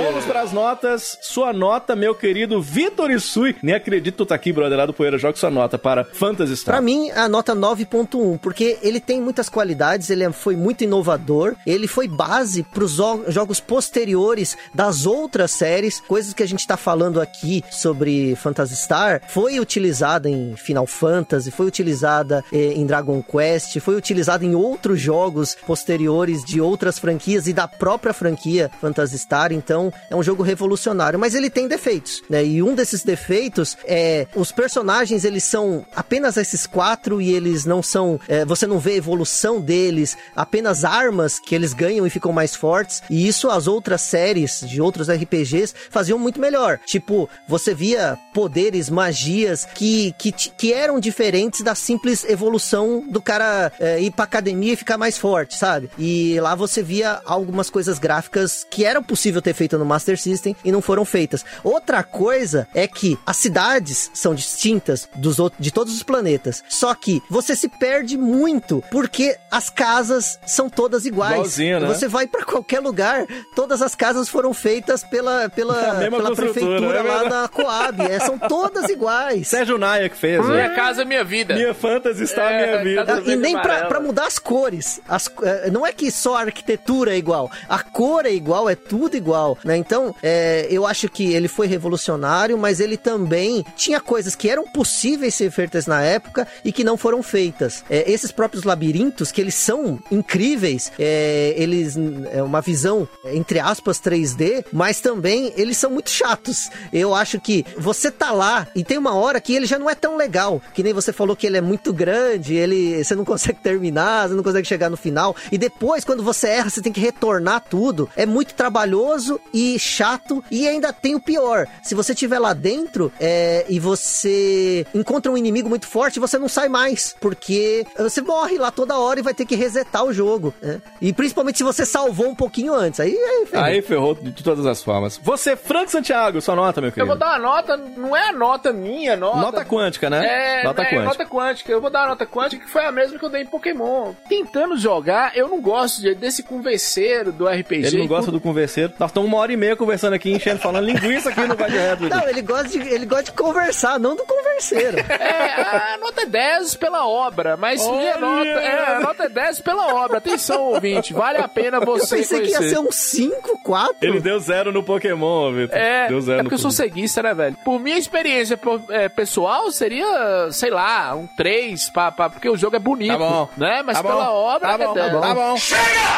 Vamos para as notas. Sua nota, meu querido Vitor Isui. Nem acredito tu tá aqui, brother, lá do Poeira Joga sua nota para Phantasy Star. Pra mim, a nota 9.1, porque ele tem muitas qualidades, ele é- foi muito inovador, ele foi base pros jogos posteriores das outras séries, coisas que a gente tá falando aqui sobre Phantasy Star, foi utilizada em Final Fantasy, foi utilizada eh, em Dragon Quest, foi utilizada em outros jogos posteriores de outras franquias e da própria franquia Phantasy Star, então É um jogo revolucionário, mas ele tem defeitos, né? E um desses defeitos é os personagens, eles são apenas esses quatro e eles não são, é, você não vê a evolução deles, apenas armas que eles ganham e ficam mais fortes. E isso as outras séries de outros RPGs faziam muito melhor. Tipo, você via poderes, magias que, que, que eram diferentes da simples evolução do cara é, ir pra academia e ficar mais forte, sabe? E lá você via algumas coisas gráficas que eram possível ter feito no Master System e não foram feitas. Outra coisa é que as cidades são distintas dos de todos os planetas. Só que você se perde muito porque as casas são todas iguais. Igualzinho, né? Você vai para qualquer lugar, todas as casas foram feitas pela, pela, pela prefeitura é lá da Coab. É, são todas iguais. Sérgio Naia que fez. Minha né? casa, minha vida. Minha fantasy está É, minha vida. cada E nem pra mudar as cores. As, eh, não é que só a arquitetura é igual. A cor é igual, é tudo igual, né? Então, eh, eu acho que ele foi revolucionário, mas ele também tinha coisas que eram possíveis ser feitas na época e que não foram feitas. Eh, esses próprios labirintos, que eles são incríveis, eh, eles é uma visão, entre aspas, 3D, mas também eles são muito chatos. Eu acho que você tá lá e tem uma hora que ele já não é tão legal, que nem você falou que ele é muito grande, ele você não consegue terminar, você não consegue chegar no final. E depois, quando você erra, você tem que retornar tudo. É muito trabalhoso e chato. E ainda tem o pior: se você estiver lá dentro é, e você encontra um inimigo muito forte, você não sai mais. Porque você morre lá toda hora e vai ter que resetar o jogo. né? E principalmente se você salvou um pouquinho antes. Aí, aí, ferrou. Aí ferrou de todas as formas. Você, Frank Santiago, sua nota, meu Eu querido. vou dar uma nota, não é a nota minha, nota. Nota quântica, né? É, nota é, quântica. nota quântica. Eu vou dar a nota quântica que foi a mesma que eu dei em Pokémon. Tentando jogar, eu não gosto de- desse converseiro do RPG. Ele não gosta do converseiro. Nós estamos uma hora e meia conversando aqui, enchendo, falando linguiça aqui no Vai de. Não, ele gosta, de, ele gosta de conversar, não do converseiro. É, a nota é 10 pela obra, mas Olha! a nota, é, a nota é 10 pela obra. Atenção, ouvinte, vale a pena você Eu pensei que ia conhecer. ser um 5, 4. Ele deu zero no Pokémon, Vitor. É, deu zero é no porque eu sou ceguista, né, velho? Por minha experiência po- é, pessoal, seria, sei lá, um 3, pra, pra- porque o jogo é bonito, Tá bom. né? Mas Tá bom. pela obra Tá bom, é 10. tá bom. Tá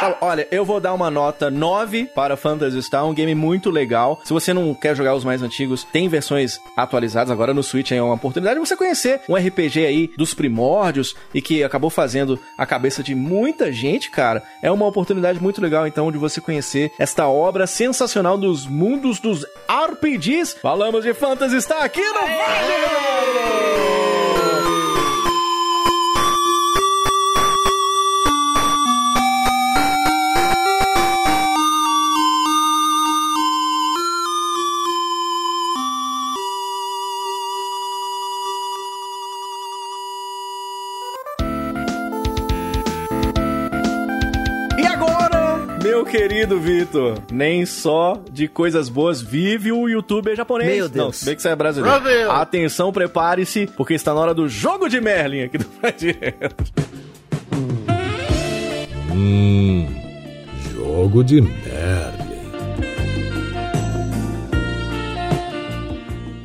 bom. Olha, eu vou dar uma nota 9 para Phantasy Star, um game muito legal. Se você não quer jogar os mais antigos, tem versões atualizadas agora no Switch, é uma oportunidade de você conhecer um RPG aí dos primórdios e que acabou fazendo a cabeça de muita gente, cara. É uma oportunidade muito legal, então, de você conhecer esta obra sensacional dos mundos dos RPGs. Falamos de Phantasy Star aqui no Vai querido Vitor, nem só de coisas boas vive o youtuber japonês. Meu Deus. Não, se bem que você é brasileiro. Deus. Atenção, prepare-se, porque está na hora do jogo de Merlin aqui do Vai Direto. Hum, jogo de Merlin.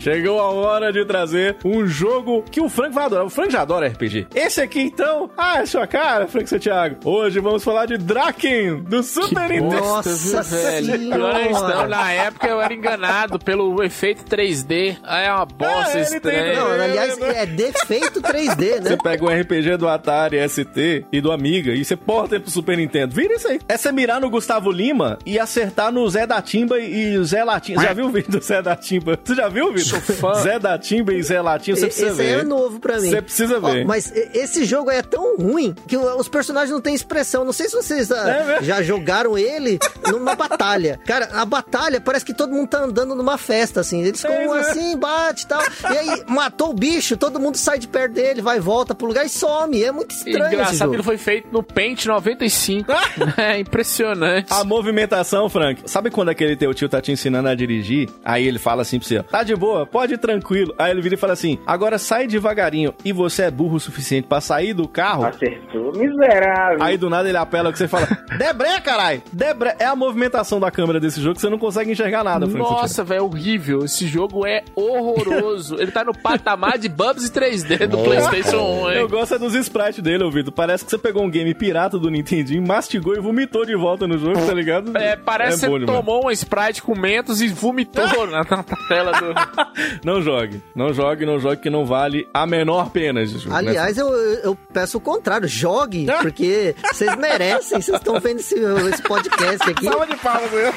Chegou a hora de trazer um jogo que o Frank vai adorar. O Frank já adora RPG. Esse aqui, então, ah, é sua cara, Frank Santiago. Hoje vamos falar de Draken, do Super Nintendo. Nossa velho. É não. Na época eu era enganado pelo efeito 3D. Aí é uma bosta É, estranha. Não, aliás, é defeito 3D, né? Você pega um RPG do Atari ST e do Amiga e você porta ele pro Super Nintendo. Vira isso aí. É você mirar no Gustavo Lima e acertar no Zé da Timba e o Zé Latinha. Já viu o vídeo do Zé da Timba? Você já viu, Vitor? Sou fã. Zé da Timba e Zé Latinha, você precisa Esse aí ver. é novo pra mim. Você precisa Ó, ver. mas esse jogo é tão ruim que os personagens não têm expressão. Não sei se vocês ah, É já jogaram ele numa batalha. Cara, a batalha parece que todo mundo tá andando numa festa, assim. Eles ficam É, é. assim, bate e tal. E aí, matou o bicho, todo mundo sai de perto dele, vai, volta pro lugar e some. É muito estranho esse engraçado que jogo. ele foi feito no Paint 95. é impressionante. A movimentação, Frank. Sabe quando aquele teu tio tá te ensinando a dirigir? Aí ele fala assim pra você: tá de boa, pode ir tranquilo. Aí ele vira e fala assim: agora sai devagarinho e você é burro o suficiente pra sair do carro. Acertou, miserável. Aí do nada ele apela que você fala: Debré, carai! Debré é a movimentação da câmera desse jogo que você não consegue enxergar nada, Frank Nossa, velho, é horrível. Esse jogo é horroroso. Ele tá no patamar de Bubsy 3D do PlayStation 1, hein? Eu gosto é dos sprites dele, ô Vitor. Parece que você pegou um game pirata do Nintendinho, mastigou e vomitou de volta no jogo, tá ligado? É, parece que bom você tomou um Sprite com mentos e vomitou na, na tela do... Não jogue. Não jogue, não jogue, que não vale a menor pena? Aliás, eu, eu peço o contrário, jogue, porque vocês merecem, vocês estão vendo esse, esse podcast aqui. Salva de palmas, né?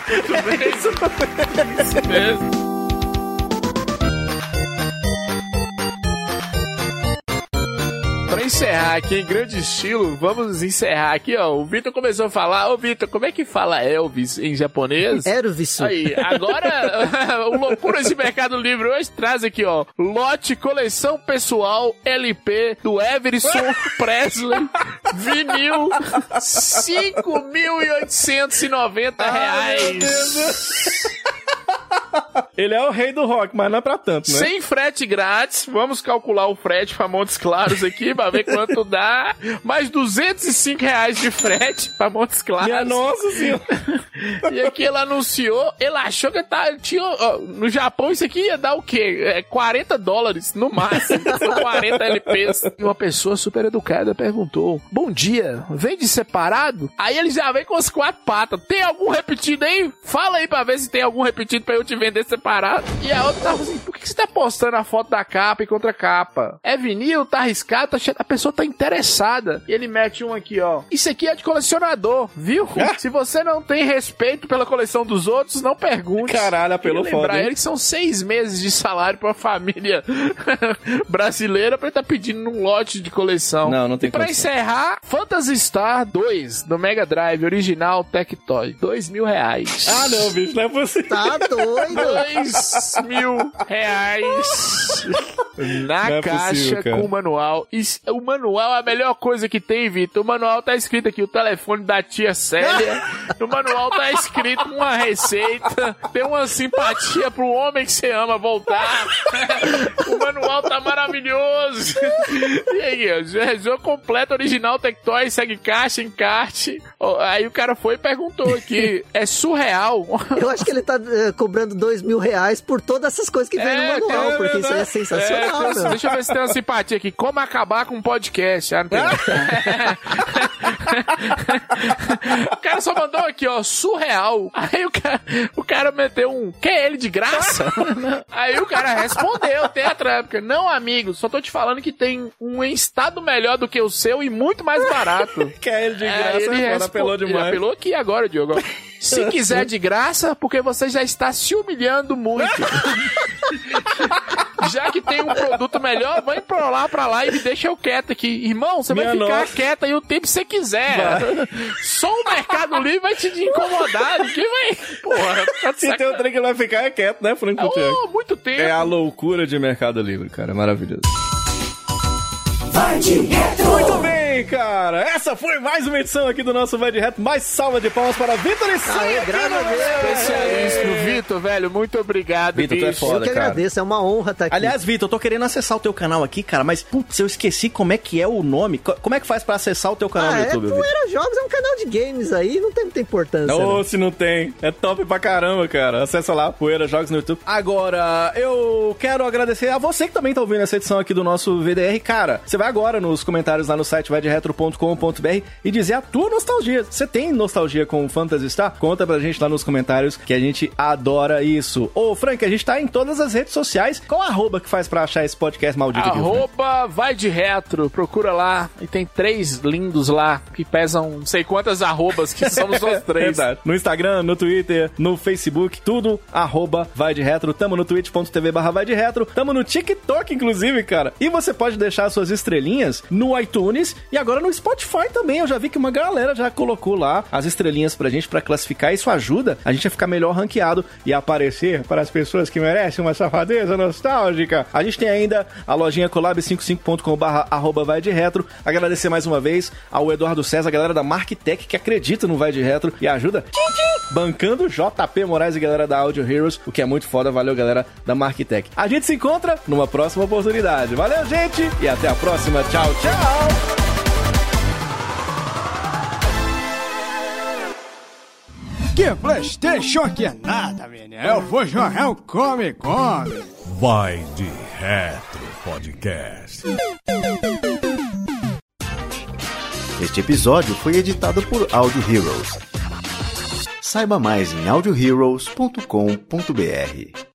Isso mesmo. Encerrar aqui em grande estilo, vamos encerrar aqui, ó. O Vitor começou a falar, ô Vitor, como é que fala Elvis em japonês? Elvis. Aí, agora o Loucuras de Mercado Livre hoje traz aqui, ó, lote coleção pessoal LP do Everson Presley, vinil, 5.890 reais. Ele é o rei do rock, mas não é pra tanto, né? Sem frete grátis, vamos calcular o frete pra Montes Claros aqui, pra ver quanto dá. Mais 205 reais de frete pra Montes Claros. Minha nossa senhora. E aqui ele anunciou, ele achou que tá, tinha, ó, no Japão isso aqui ia dar o quê? É 40 dólares no máximo, são 40 LPs. E uma pessoa super educada perguntou, bom dia, vende separado? Aí ele já vem com as quatro patas, tem algum repetido aí? Fala aí pra ver se tem algum repetido pra eu te vender separado. E a outra tava assim, por que você tá postando a foto da capa e contra capa? É vinil, tá arriscado, tá cheio- a pessoa tá interessada. E ele mete um aqui, ó. Isso aqui é de colecionador, viu? Se você não tem respeito pela coleção dos outros, não pergunte. Caralho, apelou lembrar foda, hein? ele que são seis meses de salário pra família brasileira pra ele tá pedindo um lote de coleção. Não, não tem E pra condição. encerrar, Phantasy Star 2 do Mega Drive original Tectoy. Dois mil reais. Ah, não, bicho, não é possível. Tá doido. Dois mil reais na Não é caixa possível, com o manual. E o manual é a melhor coisa que tem, Vitor. O manual tá escrito aqui o telefone da tia Célia. No manual tá escrito uma receita. Tem uma simpatia pro homem que você ama voltar. o manual tá maravilhoso. E aí, ó, jo- jogo completo, original, Tectoy, segue caixa, encarte. Aí o cara foi e perguntou aqui, é surreal. Eu acho que ele tá eh, cobrando dois mil reais por todas essas coisas que vem no É, manual, é porque isso aí é sensacional, É, deixa eu ver se tem uma simpatia aqui. Como acabar com um podcast? Ah, não tem. o cara só mandou aqui, ó, surreal. Aí o cara, o cara meteu um, quer ele de graça? Aí o cara respondeu, tetra época. Não, amigo, só tô te falando que tem um em estado melhor do que o seu e muito mais barato. Quer ele de É, graça, ele é foda, respo- apelou Ele demais. apelou aqui agora, Diogo. Se quiser de graça, porque você já está se humilhando muito. já que tem um produto melhor, vai pra lá, pra lá e me deixa eu quieto aqui. Irmão, você vai Minha ficar nossa. quieta aí o tempo que você quiser. Só o Mercado Livre vai te incomodar. Ninguém vai... Porra, tá Se tem um trem que vai ficar é quieto, né, Franco? Oh, muito tempo. É a loucura de Mercado Livre, cara. Maravilhoso. Vai de retro. Muito bem, cara. Essa foi mais uma edição aqui do nosso Vai de Reto. Mais salva de palmas para Vitor e Saia. graças a Deus. Especialíssimo, Vitor, velho. Muito obrigado, Vitor, tu é foda, Eu que cara. agradeço, é uma honra estar aqui. Aliás, Vitor, eu tô querendo acessar o teu canal aqui, cara, mas putz, eu esqueci como é que é o nome. Co- Como é que faz pra acessar o teu canal ah, no é YouTube, Vitor? Poeira Jogos, é um canal de games aí, não tem muita importância. Ô, né? se não tem. É top pra caramba, cara. Acessa lá, Poeira Jogos no YouTube. Agora, eu quero agradecer a você que também tá ouvindo essa edição aqui do nosso VDR. Cara, você vai agora nos comentários lá no site vaidretro.com.br e dizer a tua nostalgia. Você tem nostalgia com o Phantasy Star? Conta pra gente lá nos comentários que a gente adora isso. Ô, Frank, a gente tá em todas as redes sociais. Qual arroba que faz pra achar esse podcast maldito aqui? Arroba vai de retro, procura lá. E tem três lindos lá que pesam não sei quantas arrobas, que somos nós três. Verdade. No Instagram, no Twitter, no Facebook, tudo arroba vai de retro. Tamo no twitch.tv barra vai de retro. Tamo no TikTok, inclusive, cara. E você pode deixar suas estrelinhas no iTunes e agora no Spotify também. Eu já vi que uma galera já colocou lá as estrelinhas pra gente pra classificar. Isso ajuda a gente a ficar melhor ranqueado e aparecer para as pessoas que merecem uma safadeza nostálgica. A gente tem ainda a lojinha collab55.com barra arroba vai de retro. Agradecer mais uma vez ao Eduardo César, a galera da Marktech que acredita no Vai de Retro e ajuda bancando JP Moraes e galera da Audio Heroes, o que é muito foda. Valeu, galera da Marketech. A gente se encontra numa próxima oportunidade. Valeu, gente, e até a próxima. Tchau, tchau! Que Playstation que é nada, menino. Eu vou jogar um Come Come. Vai de Retro Podcast. Este episódio foi editado por Audio Heroes. Saiba mais em audioheroes.com.br.